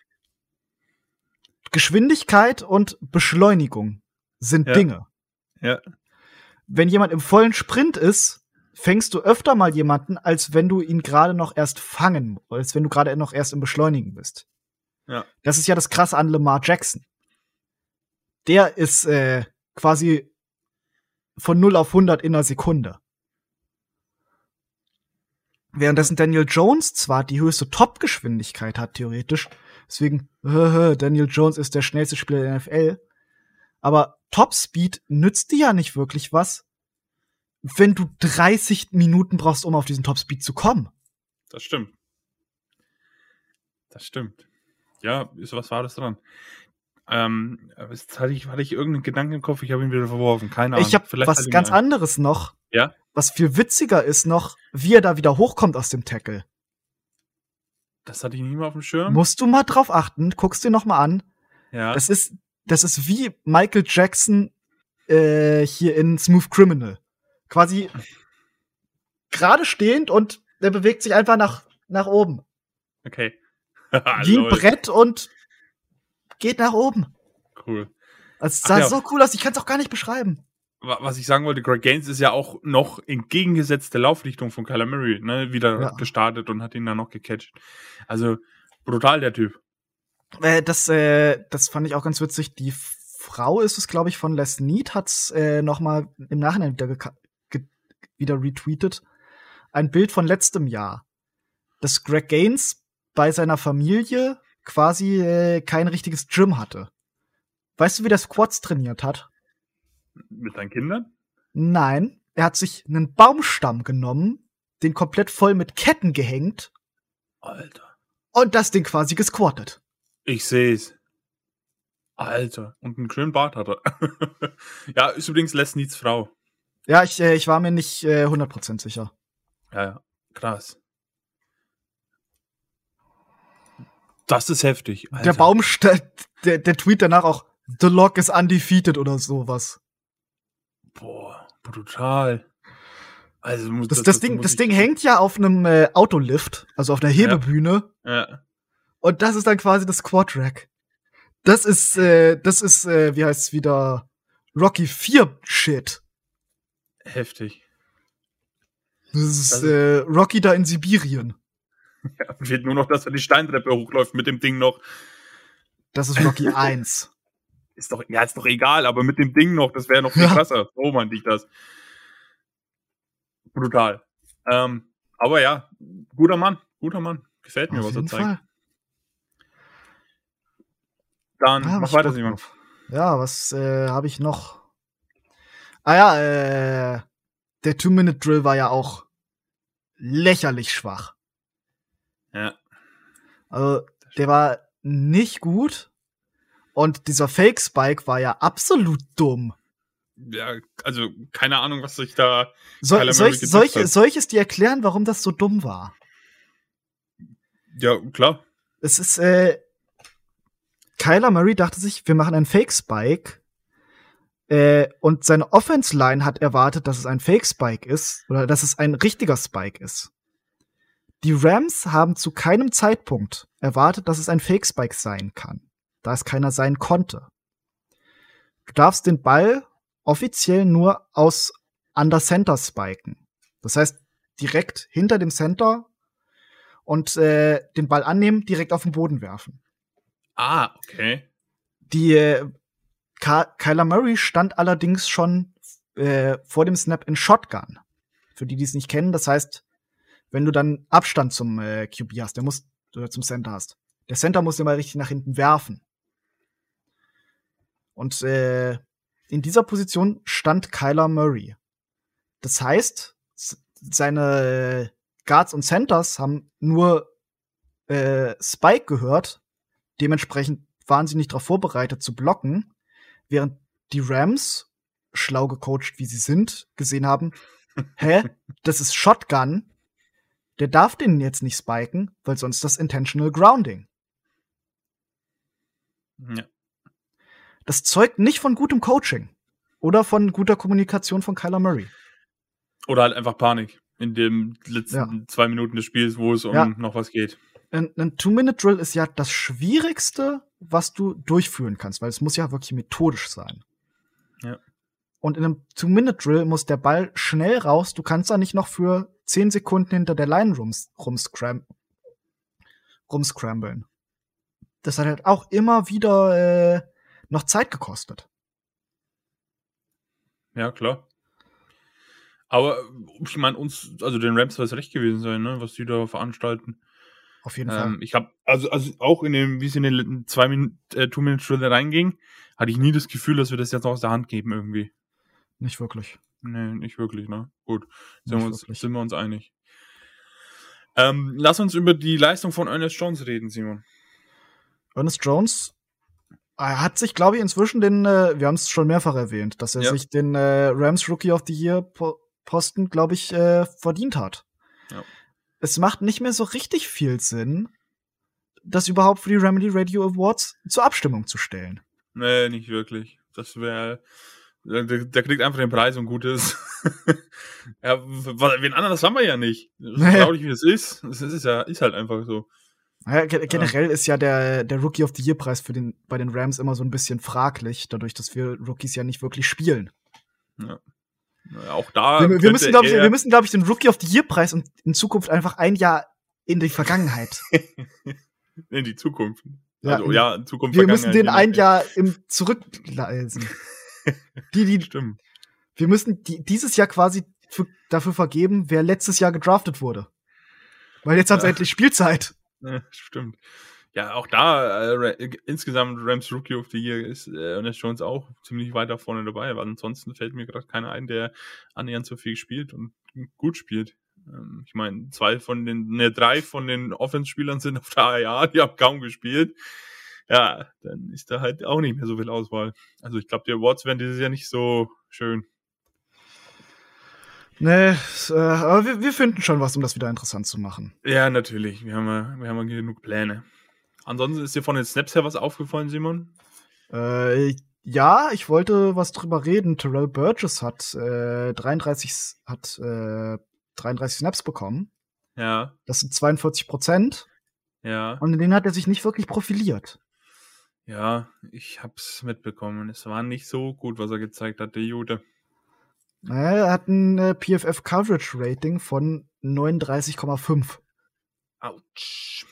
Geschwindigkeit und Beschleunigung sind ja. Dinge. Ja. Wenn jemand im vollen Sprint ist, fängst du öfter mal jemanden, als wenn du ihn gerade noch erst fangen, als wenn du gerade noch erst im Beschleunigen bist. Ja. Das ist ja das Krasse an Lamar Jackson. Der ist äh, quasi von 0 auf 100 in einer Sekunde. Währenddessen Daniel Jones zwar die höchste Top-Geschwindigkeit hat, theoretisch, deswegen, Daniel Jones ist der schnellste Spieler der NFL, aber Top-Speed nützt dir ja nicht wirklich was, wenn du 30 Minuten brauchst, um auf diesen Top-Speed zu kommen. Das stimmt. Das stimmt. Ja, ist, was war das dran? Ähm, jetzt hatte ich, hatte ich irgendeinen Gedanken im Kopf, ich habe ihn wieder verworfen. Keine Ahnung. Ich habe was ganz anderes noch. Ja? Was viel witziger ist noch, wie er da wieder hochkommt aus dem Tackle. Das hatte ich nicht mehr auf dem Schirm. Musst du mal drauf achten, guckst dir noch mal an. Ja. Das ist, das ist wie Michael Jackson äh, hier in Smooth Criminal. Quasi gerade stehend und der bewegt sich einfach nach, nach oben. Okay. wie ein Brett und geht nach oben. Cool. Es sah ja. so cool aus, ich kann es auch gar nicht beschreiben. Was ich sagen wollte, Greg Gaines ist ja auch noch entgegengesetzte Laufrichtung von Kyler Murray, ne, wieder ja. gestartet und hat ihn dann noch gecatcht. Also brutal der Typ. Äh, das, äh, das fand ich auch ganz witzig. Die Frau ist es, glaube ich, von Les Need, hat's äh, noch mal im Nachhinein wieder, wieder retweetet. Ein Bild von letztem Jahr, dass Greg Gaines bei seiner Familie quasi äh, kein richtiges Gym hatte. Weißt du, wie der Squats trainiert hat? Mit deinen Kindern? Nein, er hat sich einen Baumstamm genommen, den komplett voll mit Ketten gehängt. Alter. Und das Ding quasi gesquattet. Ich seh's. Alter. Und einen schönen Bart hat er. ja, ist übrigens Les Needs Frau. Ja, ich, äh, ich war mir nicht äh, 100% sicher. Ja, ja. Krass. Das ist heftig. Alter. Der Baum, der, der Tweet danach auch, The Lock is undefeated oder sowas. Boah, brutal. Also das, das, das Ding, das Ding hängt ja auf einem äh, Autolift, also auf einer Hebebühne. Ja. ja. Und das ist dann quasi das Quadrack. Das ist, äh, das ist, äh, wie heißt es wieder, Rocky 4 Shit. Heftig. Das ist das äh, Rocky da in Sibirien. Ja, fehlt nur noch, dass er die Steintreppe hochläuft mit dem Ding noch. Das ist Rocky 1. Ist doch, ja, ist doch egal, aber mit dem Ding noch, das wäre noch viel ja. krasser. So meinte ich das. Brutal. Ähm, aber ja, guter Mann, guter Mann. Gefällt mir, Auf was er zeigt. Fall. Dann ah, mach weiter, Simon. Ja, was äh, habe ich noch? Ah ja, äh, der Two-Minute-Drill war ja auch lächerlich schwach. Ja. Also, der war nicht gut. Und dieser Fake-Spike war ja absolut dumm. Ja, also keine Ahnung, was sich da. So, soll, ich, soll, ich, soll ich es dir erklären, warum das so dumm war? Ja, klar. Es ist, äh, Kyler Murray dachte sich, wir machen einen Fake-Spike. Äh, und seine Offense-Line hat erwartet, dass es ein Fake-Spike ist oder dass es ein richtiger Spike ist. Die Rams haben zu keinem Zeitpunkt erwartet, dass es ein Fake-Spike sein kann, da es keiner sein konnte. Du darfst den Ball offiziell nur aus under Center spiken. Das heißt, direkt hinter dem Center und äh, den Ball annehmen, direkt auf den Boden werfen. Ah, okay. Die äh, Kyler Murray stand allerdings schon äh, vor dem Snap in Shotgun. Für die, die es nicht kennen, das heißt, wenn du dann Abstand zum äh, QB hast, der muss oder zum Center hast. Der Center muss immer richtig nach hinten werfen. Und äh, in dieser Position stand Kyler Murray. Das heißt, seine Guards und Centers haben nur äh, Spike gehört. Dementsprechend waren sie nicht darauf vorbereitet zu blocken, während die Rams, schlau gecoacht wie sie sind, gesehen haben, hä, das ist Shotgun, der darf den jetzt nicht spiken, weil sonst das Intentional Grounding. Ja. Das zeugt nicht von gutem Coaching oder von guter Kommunikation von Kyler Murray. Oder halt einfach Panik in den letzten ja. zwei Minuten des Spiels, wo es um ja. noch was geht. Ein, ein Two-Minute-Drill ist ja das Schwierigste, was du durchführen kannst, weil es muss ja wirklich methodisch sein. Ja. Und in einem Two-Minute-Drill muss der Ball schnell raus. Du kannst da nicht noch für zehn Sekunden hinter der Line rums, rumscram rumscramblen. Das hat halt auch immer wieder äh, noch Zeit gekostet. Ja, klar. Aber ich meine, uns, also den Rams soll es recht gewesen sein, ne, was die da veranstalten. Auf jeden ähm, Fall. Ich habe also, also auch in dem, wie es in den zwei Minuten, äh, two minute drill reinging, hatte ich nie das Gefühl, dass wir das jetzt aus der Hand geben irgendwie. Nicht wirklich. Nee, nicht wirklich, ne? Gut. Sind, wir uns, sind wir uns einig. Ähm, lass uns über die Leistung von Ernest Jones reden, Simon. Ernest Jones er hat sich, glaube ich, inzwischen den, äh, wir haben es schon mehrfach erwähnt, dass er ja. sich den äh, Rams Rookie of the Year Posten, glaube ich, äh, verdient hat. Ja. Es macht nicht mehr so richtig viel Sinn, das überhaupt für die Remedy Radio Awards zur Abstimmung zu stellen. Nee, nicht wirklich. Das wäre der, der, kriegt einfach den Preis und gut ist. ja, wen anderes haben wir ja nicht. Schau nicht, wie das ist. Das ist ja, ist halt einfach so. Ja, generell ist ja der, der Rookie of the Year Preis für den, bei den Rams immer so ein bisschen fraglich, dadurch, dass wir Rookies ja nicht wirklich spielen. Ja. ja auch da. Wir, wir müssen, glaube ich, wir müssen, glaube ich, den Rookie of the Year Preis und in Zukunft einfach ein Jahr in die Vergangenheit. in die Zukunft. Ja, also, ja, in Zukunft. Wir müssen den ein Jahr im Zurückleisen. die, die, Stimmt. Wir müssen die, dieses Jahr quasi für, dafür vergeben, wer letztes Jahr gedraftet wurde. Weil jetzt ja. haben sie endlich Spielzeit. Stimmt. Ja, auch da, äh, insgesamt Rams Rookie of the Year ist äh, Ernest Jones auch ziemlich weit da vorne dabei, weil ansonsten fällt mir gerade keiner ein, der annähernd so viel spielt und gut spielt. Ähm, ich meine, zwei von den, ne, drei von den Offense-Spielern sind auf der AIA, die haben kaum gespielt. Ja, dann ist da halt auch nicht mehr so viel Auswahl. Also ich glaube, die Awards werden dieses Jahr nicht so schön. Nee, äh, aber wir, wir finden schon was, um das wieder interessant zu machen. Ja, natürlich. Wir haben ja, wir haben ja genug Pläne. Ansonsten ist dir von den Snaps her was aufgefallen, Simon? Äh, ja, ich wollte was drüber reden. Terrell Burgess hat äh, 33 hat äh, 33 Snaps bekommen. Ja. Das sind 42 Prozent. Ja. Und in denen hat er sich nicht wirklich profiliert. Ja, ich hab's mitbekommen. Es war nicht so gut, was er gezeigt hat, der Jude. Er hat ein äh, PFF Coverage Rating von 39,5. Autsch.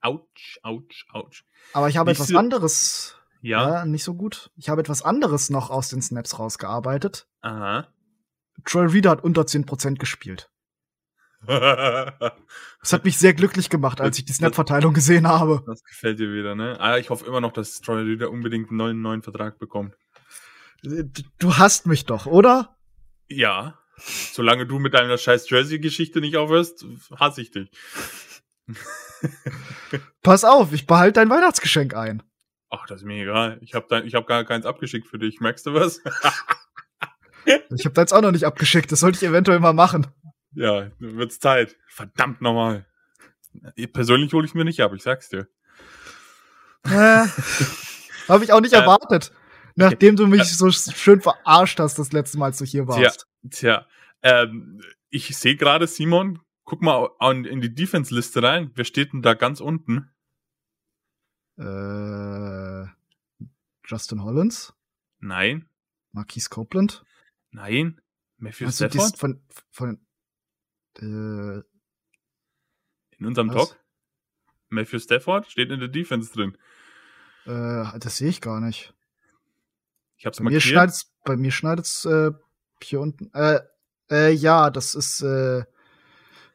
Autsch, autsch, autsch. Aber ich habe nicht etwas so anderes. Ja? ja. Nicht so gut. Ich habe etwas anderes noch aus den Snaps rausgearbeitet. Aha. Troy Reader hat unter 10% gespielt. das hat mich sehr glücklich gemacht, als ich die Snap-Verteilung gesehen habe. Das gefällt dir wieder, ne? Ah, ich hoffe immer noch, dass Troy Reader unbedingt einen neuen, neuen Vertrag bekommt. Du hast mich doch, oder? Ja. Solange du mit deiner scheiß Jersey-Geschichte nicht aufhörst, hasse ich dich. Pass auf, ich behalte dein Weihnachtsgeschenk ein. Ach, das ist mir egal. Ich habe hab gar keins abgeschickt für dich. Merkst du was? ich habe deins auch noch nicht abgeschickt. Das sollte ich eventuell mal machen. Ja, wird's Zeit. Verdammt nochmal. Persönlich hole ich mir nicht ab, ich sag's dir. Äh, Habe ich auch nicht Äh, erwartet. Nachdem du mich so schön verarscht hast, das letzte Mal, als du hier Tja, warst. tja. Ähm, ich sehe gerade, Simon, guck mal an, in die Defense-Liste rein. Wer steht denn da ganz unten? Äh, Justin Hollins, Nein, Marquise Copeland. nein. Matthew du Stafford von, von äh, in unserem was? Talk. Matthew Stafford steht in der Defense drin. äh, das sehe ich gar nicht. Ich hab's Bei mir markiert. schneidet's, bei mir schneidet's äh, hier unten. Äh, äh, ja, das ist äh,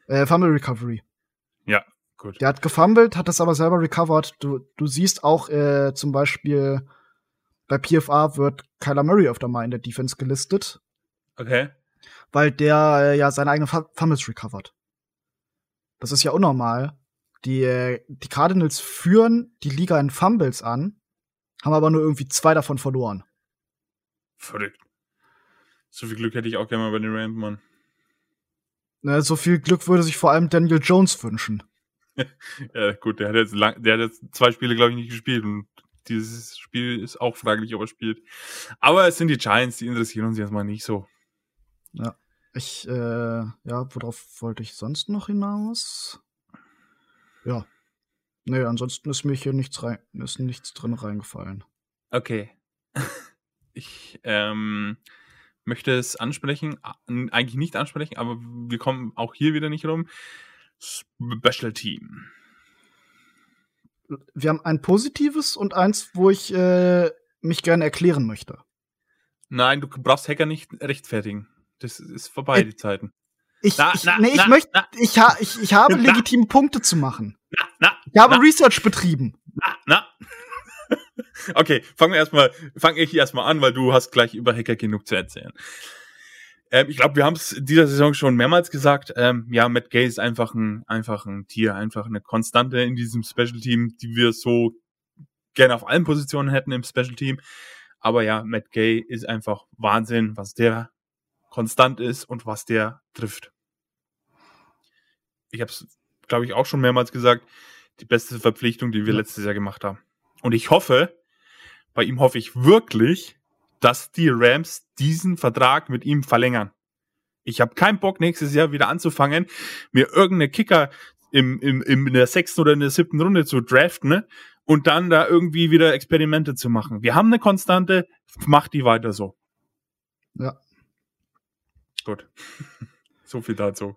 äh, Fumble Recovery. Gut. Der hat gefummelt, hat das aber selber recovered. Du, du siehst auch äh, zum Beispiel bei PFA wird Kyler Murray öfter mal in der Defense gelistet, Okay. weil der äh, ja seine eigenen Fu- Fumbles recovered. Das ist ja unnormal. Die, äh, die Cardinals führen die Liga in Fumbles an, haben aber nur irgendwie zwei davon verloren. Verrückt. So viel Glück hätte ich auch gerne mal bei den Rams, Mann. Ne, so viel Glück würde sich vor allem Daniel Jones wünschen. Ja, gut, der hat jetzt lang, der hat jetzt zwei Spiele, glaube ich, nicht gespielt und dieses Spiel ist auch fraglich, ob er spielt. Aber es sind die Giants, die interessieren uns jetzt mal nicht so. Ich, äh, ja, worauf wollte ich sonst noch hinaus? Ja. Nee, ansonsten ist mir hier nichts rein, ist nichts drin reingefallen. Okay. Ich ähm, möchte es ansprechen, eigentlich nicht ansprechen, aber wir kommen auch hier wieder nicht rum. Special Team. Wir haben ein positives und eins, wo ich äh, mich gerne erklären möchte. Nein, du brauchst Hacker nicht rechtfertigen. Das ist vorbei, Äh, die Zeiten. Ich, Na, ich, na, nee, ich na, möchte, na. ich, ha, ich, ich habe legitime Punkte zu machen. Ich habe Research betrieben. na, na. Okay, fangen wir erstmal, fange ich erstmal an, weil du hast gleich über Hacker genug zu erzählen. Ähm, ich glaube, wir haben es dieser Saison schon mehrmals gesagt. Ähm, ja, Matt Gay ist einfach ein, einfach ein Tier, einfach eine Konstante in diesem Special Team, die wir so gerne auf allen Positionen hätten im Special Team. Aber ja, Matt Gay ist einfach Wahnsinn, was der konstant ist und was der trifft. Ich habe es, glaube ich, auch schon mehrmals gesagt, die beste Verpflichtung, die wir letztes Jahr gemacht haben. Und ich hoffe, bei ihm hoffe ich wirklich, dass die Rams diesen Vertrag mit ihm verlängern. Ich habe keinen Bock, nächstes Jahr wieder anzufangen, mir irgendeine Kicker im, im, im, in der sechsten oder in der siebten Runde zu draften ne? und dann da irgendwie wieder Experimente zu machen. Wir haben eine Konstante, mach die weiter so. Ja. Gut. so viel dazu.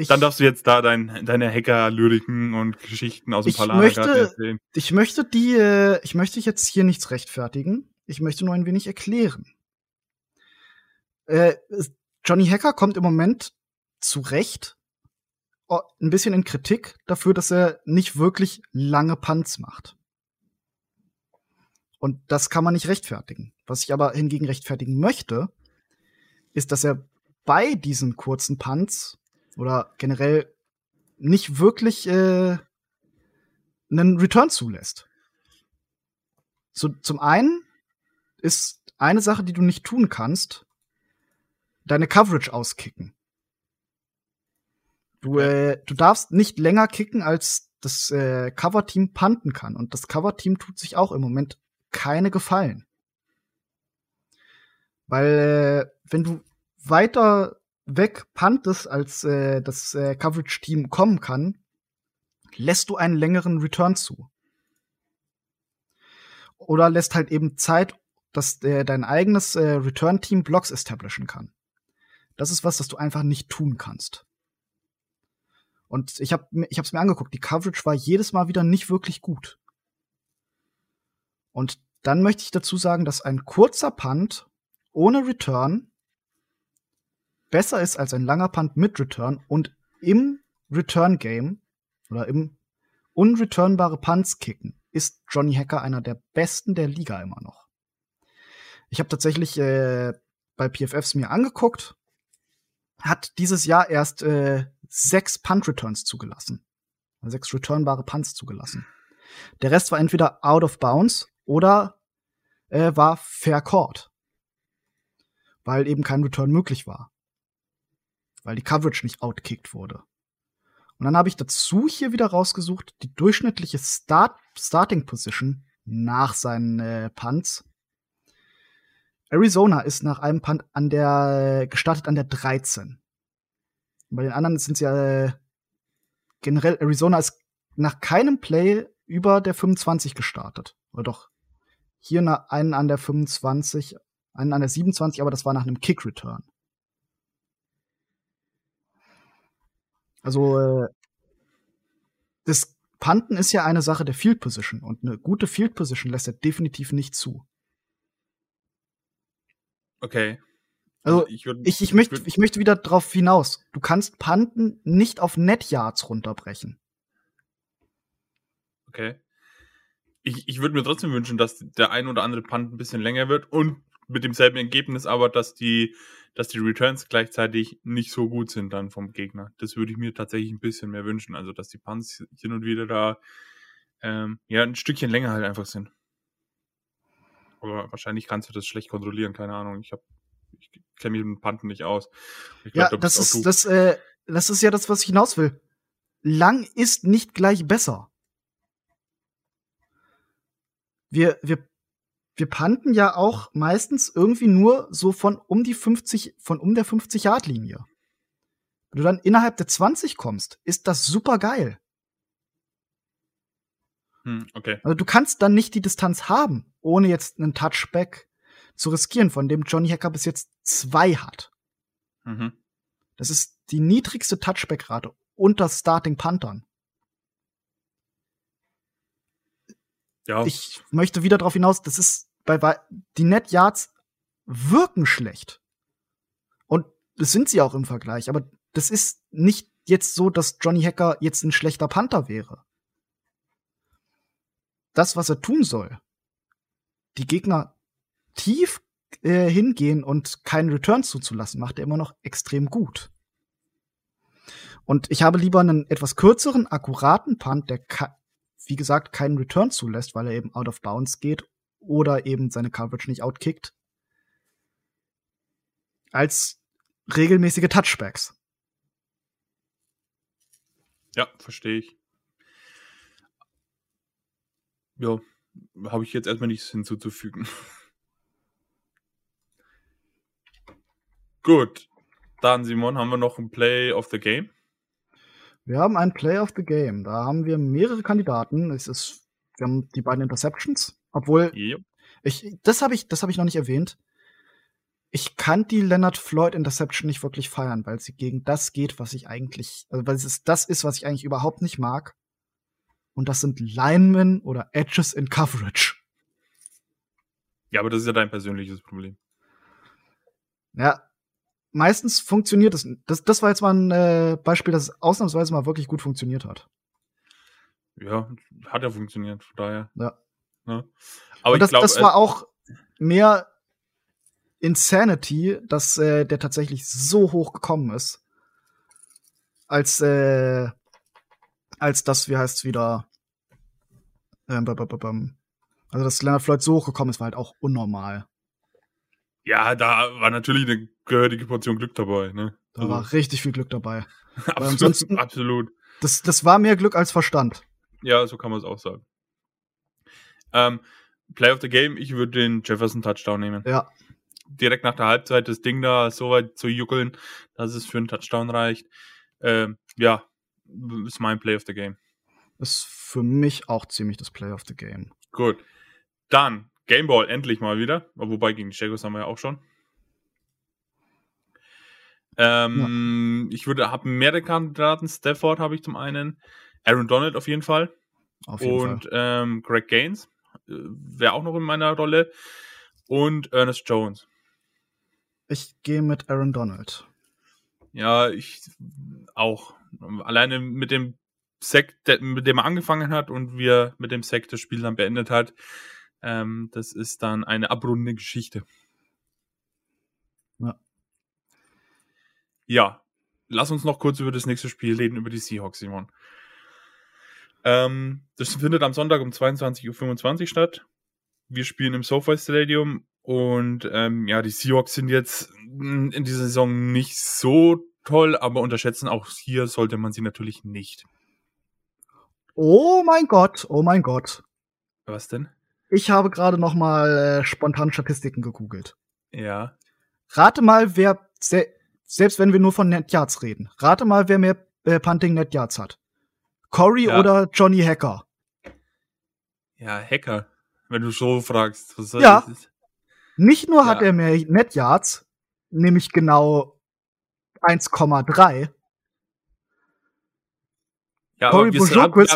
Ich, Dann darfst du jetzt da dein, deine Hacker-Lyriken und Geschichten aus dem möchte- erzählen. ich möchte die, äh, ich möchte jetzt hier nichts rechtfertigen. Ich möchte nur ein wenig erklären. Äh, Johnny Hacker kommt im Moment zu Recht oh, ein bisschen in Kritik dafür, dass er nicht wirklich lange Punts macht. Und das kann man nicht rechtfertigen. Was ich aber hingegen rechtfertigen möchte, ist, dass er bei diesen kurzen Punts oder generell nicht wirklich äh, einen Return zulässt. So, zum einen ist eine Sache, die du nicht tun kannst, deine Coverage auskicken. Du, äh, du darfst nicht länger kicken, als das äh, Cover-Team punten kann. Und das Cover-Team tut sich auch im Moment keine Gefallen. Weil, äh, wenn du weiter weg puntest, als äh, das äh, Coverage-Team kommen kann, lässt du einen längeren Return zu. Oder lässt halt eben Zeit, dass äh, dein eigenes äh, Return-Team Blocks establishen kann. Das ist was, das du einfach nicht tun kannst. Und ich habe ich hab's mir angeguckt, die Coverage war jedes Mal wieder nicht wirklich gut. Und dann möchte ich dazu sagen, dass ein kurzer Punt ohne Return besser ist als ein langer Punt mit Return und im Return-Game oder im unreturnbare Punts kicken ist Johnny Hacker einer der besten der Liga immer noch. Ich habe tatsächlich äh, bei PFFs mir angeguckt, hat dieses Jahr erst äh, sechs Punt-Returns zugelassen. Sechs returnbare Punts zugelassen. Der Rest war entweder out of bounds oder äh, war fair caught. Weil eben kein Return möglich war. Weil die Coverage nicht outkickt wurde. Und dann habe ich dazu hier wieder rausgesucht, die durchschnittliche Start Starting Position nach seinen äh, Punts. Arizona ist nach einem Punt an der gestartet an der 13. Und bei den anderen sind es ja äh, generell Arizona ist nach keinem Play über der 25 gestartet. Oder doch hier einen an der 25, einen an der 27, aber das war nach einem Kick Also äh, das Panten ist ja eine Sache der Field Position und eine gute Field Position lässt er definitiv nicht zu. Okay. Also ich, würd, ich, ich, möchte, ich möchte wieder darauf hinaus. Du kannst Panten nicht auf Net Yards runterbrechen. Okay. Ich, ich würde mir trotzdem wünschen, dass der ein oder andere Punt ein bisschen länger wird und mit demselben Ergebnis aber, dass die dass die Returns gleichzeitig nicht so gut sind dann vom Gegner. Das würde ich mir tatsächlich ein bisschen mehr wünschen. Also, dass die Punts hin und wieder da ähm, ja ein Stückchen länger halt einfach sind. Aber wahrscheinlich kannst du das schlecht kontrollieren, keine Ahnung. Ich habe ich kenne mich mit dem Punten nicht aus. Glaub, ja, da das ist das äh, das ist ja das, was ich hinaus will. Lang ist nicht gleich besser. Wir wir wir panten ja auch meistens irgendwie nur so von um die 50, von um der 50 Yard Linie. Wenn du dann innerhalb der 20 kommst, ist das super geil. Hm, okay. Also du kannst dann nicht die Distanz haben, ohne jetzt einen Touchback zu riskieren, von dem Johnny Hacker bis jetzt zwei hat. Mhm. Das ist die niedrigste Touchback-Rate unter Starting Panthern. Ja. Ich möchte wieder darauf hinaus, das ist bei die Net Yards wirken schlecht. Und das sind sie auch im Vergleich, aber das ist nicht jetzt so, dass Johnny Hacker jetzt ein schlechter Panther wäre. Das, was er tun soll, die Gegner tief äh, hingehen und keinen Return zuzulassen, macht er immer noch extrem gut. Und ich habe lieber einen etwas kürzeren, akkuraten Punt, der wie gesagt keinen Return zulässt, weil er eben out of bounds geht oder eben seine Coverage nicht outkickt, als regelmäßige Touchbacks. Ja, verstehe ich. Ja, habe ich jetzt erstmal nichts hinzuzufügen. Gut, dann Simon, haben wir noch ein Play of the Game? Wir haben ein Play of the Game. Da haben wir mehrere Kandidaten. Es ist, wir haben die beiden Interceptions. Obwohl, yep. ich, das habe ich, das habe ich noch nicht erwähnt. Ich kann die Leonard Floyd Interception nicht wirklich feiern, weil sie gegen das geht, was ich eigentlich, also weil es das ist, was ich eigentlich überhaupt nicht mag. Und das sind Linemen oder Edges in Coverage. Ja, aber das ist ja dein persönliches Problem. Ja, meistens funktioniert es. Das, das war jetzt mal ein äh, Beispiel, das ausnahmsweise mal wirklich gut funktioniert hat. Ja, hat ja funktioniert, von daher. Ja. Ne? Aber Und das, glaub, das war auch mehr Insanity, dass äh, der tatsächlich so hoch gekommen ist, als äh, als das, wie heißt es wieder, ähm, also dass Leonard Floyd so hoch gekommen ist, war halt auch unnormal. Ja, da war natürlich eine gehörige Portion Glück dabei, ne? Da also. war richtig viel Glück dabei. absolut, absolut. Das, das war mehr Glück als Verstand. Ja, so kann man es auch sagen. Ähm, Play of the Game, ich würde den Jefferson Touchdown nehmen. Ja. Direkt nach der Halbzeit das Ding da so weit zu juckeln, dass es für einen Touchdown reicht. Ähm, ja, ist mein Play of the Game. Ist für mich auch ziemlich das Play of the Game. Gut. Dann Gameball endlich mal wieder. Wobei gegen die Jaguars haben wir ja auch schon. Ähm, ja. Ich würde, habe mehrere Kandidaten. Stafford habe ich zum einen. Aaron Donald auf jeden Fall. Auf jeden und Fall. Ähm, Greg Gaines wäre auch noch in meiner Rolle. Und Ernest Jones. Ich gehe mit Aaron Donald. Ja, ich auch. Alleine mit dem Sack, mit dem er angefangen hat und wie er mit dem Sack das Spiel dann beendet hat, ähm, das ist dann eine abrundende Geschichte. Ja. Ja, lass uns noch kurz über das nächste Spiel reden, über die Seahawks, Simon. Ähm, das findet am Sonntag um 22.25 Uhr statt. Wir spielen im SoFi Stadium und ähm, ja, die Seahawks sind jetzt in dieser Saison nicht so toll, aber unterschätzen auch hier sollte man sie natürlich nicht. Oh mein Gott, oh mein Gott. Was denn? Ich habe gerade noch mal äh, spontan Statistiken gegoogelt. Ja. Rate mal, wer, se selbst wenn wir nur von Net Yards reden, rate mal, wer mehr äh, Punting Net Yards hat. Corey Ja. oder Johnny Hacker? Ja, Hacker. Wenn du so fragst. Ja. Nicht nur hat Ja. er mehr Net Yards, nämlich genau 1,3. Ja, Corey wir-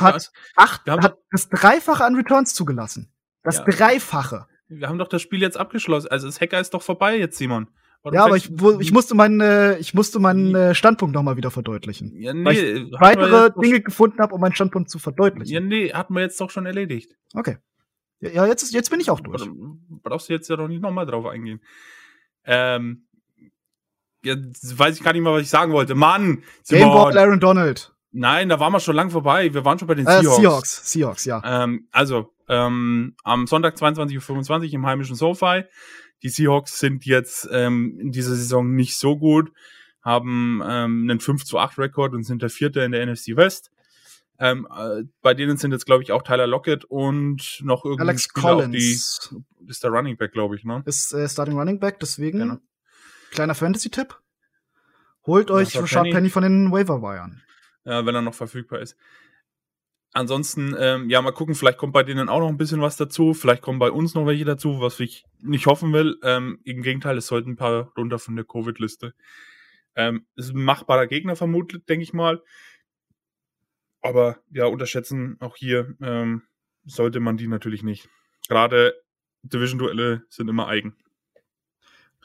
hat, acht, hat das Dreifache an Returns zugelassen. Das Ja. Dreifache. Wir haben doch das Spiel jetzt abgeschlossen. Also das Hacker ist doch vorbei jetzt, Simon. Ja, aber ich, wo, ich musste meinen, äh, ich musste meinen äh, Standpunkt noch mal wieder verdeutlichen. Ja, weil nee, hatten wir Weitere Dinge gefunden habe, um meinen Standpunkt zu verdeutlichen. Ja, nee, hatten wir jetzt doch schon erledigt. Okay. Ja, jetzt, jetzt bin ich auch durch. Brauchst du jetzt ja doch nicht nochmal drauf eingehen. Ähm, jetzt weiß ich gar nicht mehr, was ich sagen wollte. Mann! Gameball Simon! Aaron Donald. Nein, da waren wir schon lang vorbei. Wir waren schon bei den Äh, Seahawks. Seahawks. Seahawks, ja. Ähm, also, ähm, am Sonntag 22.25 Uhr im heimischen SoFi. Die Seahawks sind jetzt ähm, in dieser Saison nicht so gut, haben ähm, einen 5 zu 8 Rekord und sind der Vierte in der NFC West. Ähm, äh, bei denen sind jetzt, glaube ich, auch Tyler Lockett und noch irgendwie Alex Collins die, ist der Running Back, glaube ich, ne? ist äh, Starting Running Back, deswegen Genau. kleiner Fantasy-Tipp. Holt euch Rashad Penny. Penny von den Waiver-Wiren. äh, wenn er noch verfügbar ist. Ansonsten, ähm, ja, mal gucken, vielleicht kommt bei denen auch noch ein bisschen was dazu. Vielleicht kommen bei uns noch welche dazu, was ich nicht hoffen will. Ähm, Im Gegenteil, es sollten ein paar runter von der Covid-Liste. Ähm, ist ein machbarer Gegner vermutlich, denke ich mal. Aber ja, unterschätzen auch hier ähm, sollte man die natürlich nicht. Gerade Division-Duelle sind immer eigen.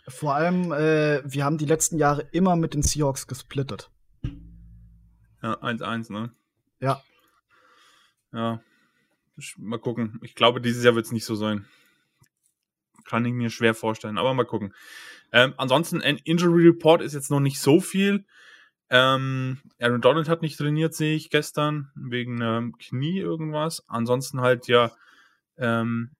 Vor allem, äh, wir haben die letzten Jahre immer mit den Seahawks gesplittet. Ja, 1-1, ne? Ja. Ja. Mal gucken. Ich glaube, dieses Jahr wird es nicht so sein. Kann ich mir schwer vorstellen, aber mal gucken. Ähm, ansonsten, ein Injury Report ist jetzt noch nicht so viel. Ähm, Aaron Donald hat nicht trainiert, sehe ich gestern, wegen ähm, Knie irgendwas. Ansonsten halt ja, ähm,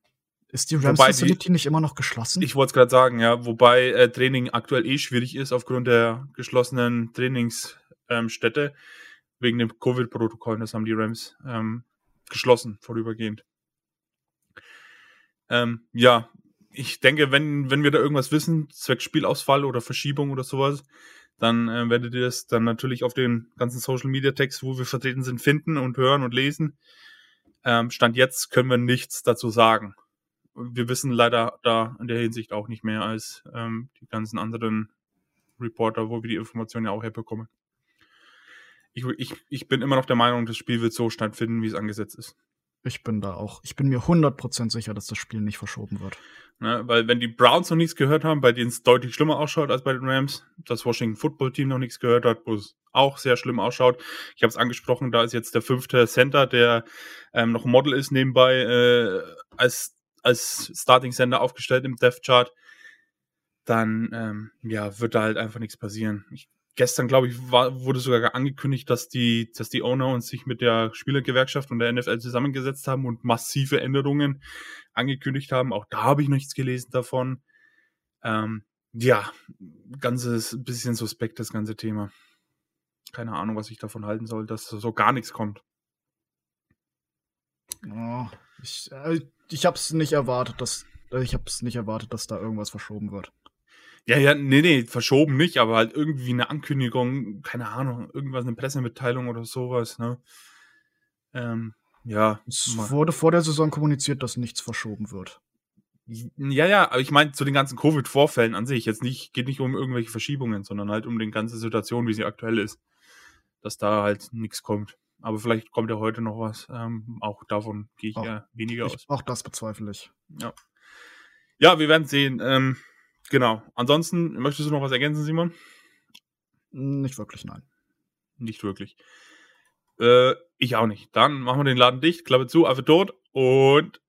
Ist die Rams Facility nicht immer noch geschlossen? ich wollte es gerade sagen, ja, wobei äh, Training aktuell eh schwierig ist aufgrund der geschlossenen Trainingsstätte ähm, wegen dem Covid-Protokoll. Das haben die Rams ähm, geschlossen, vorübergehend. Ähm, ja, ich denke, wenn, wenn wir da irgendwas wissen, zwecks Spielausfall oder Verschiebung oder sowas, dann äh, werdet ihr das dann natürlich auf den ganzen Social Media Text, wo wir vertreten sind, finden und hören und lesen. Ähm, Stand jetzt können wir nichts dazu sagen. Wir wissen leider da in der Hinsicht auch nicht mehr als ähm, die ganzen anderen Reporter, wo wir die Informationen ja auch herbekommen. Ich, ich, ich bin immer noch der Meinung, das Spiel wird so stattfinden, wie es angesetzt ist. Ich bin da auch. Ich bin mir 100% sicher, dass das Spiel nicht verschoben wird. Ne? Weil wenn die Browns noch nichts gehört haben, bei denen es deutlich schlimmer ausschaut als bei den Rams, das Washington Football Team noch nichts gehört hat, wo es auch sehr schlimm ausschaut. Ich habe es angesprochen, da ist jetzt der fünfte Center, der ähm, noch Model ist nebenbei äh, als als Starting Center aufgestellt im Death Chart. Dann ähm, ja wird da halt einfach nichts passieren. Ich, gestern glaube ich war, wurde sogar angekündigt, dass die dass die Owner uns sich mit der Spielergewerkschaft und der NFL zusammengesetzt haben und massive Änderungen angekündigt haben. Auch da habe ich nichts gelesen davon. Ähm, ja, ganzes bisschen suspekt das ganze Thema. Keine Ahnung, was ich davon halten soll, dass so gar nichts kommt. Oh, ich äh, ich habe es nicht erwartet, dass äh, ich habe es nicht erwartet, dass da irgendwas verschoben wird. Ja, ja, nee, nee, verschoben nicht, aber halt irgendwie eine Ankündigung, keine Ahnung, irgendwas, eine Pressemitteilung oder sowas, ne? Ähm, ja. Es wurde vor der Saison kommuniziert, dass nichts verschoben wird. Ja, ja, aber ich meine zu den ganzen Covid-Vorfällen an sich. Jetzt nicht, geht nicht um irgendwelche Verschiebungen, sondern halt um die ganze Situation, wie sie aktuell ist. Dass da halt nichts kommt. Aber vielleicht kommt ja heute noch was. Ähm, auch davon gehe ich Auch- eher weniger aus. Ich, auch das bezweifle ich. Ja, wir werden sehen. Ähm, genau. Ansonsten, möchtest du noch was ergänzen, Simon? Nicht wirklich, nein. Nicht wirklich. Äh, ich auch nicht. Dann machen wir den Laden dicht, Klappe zu, Affe tot und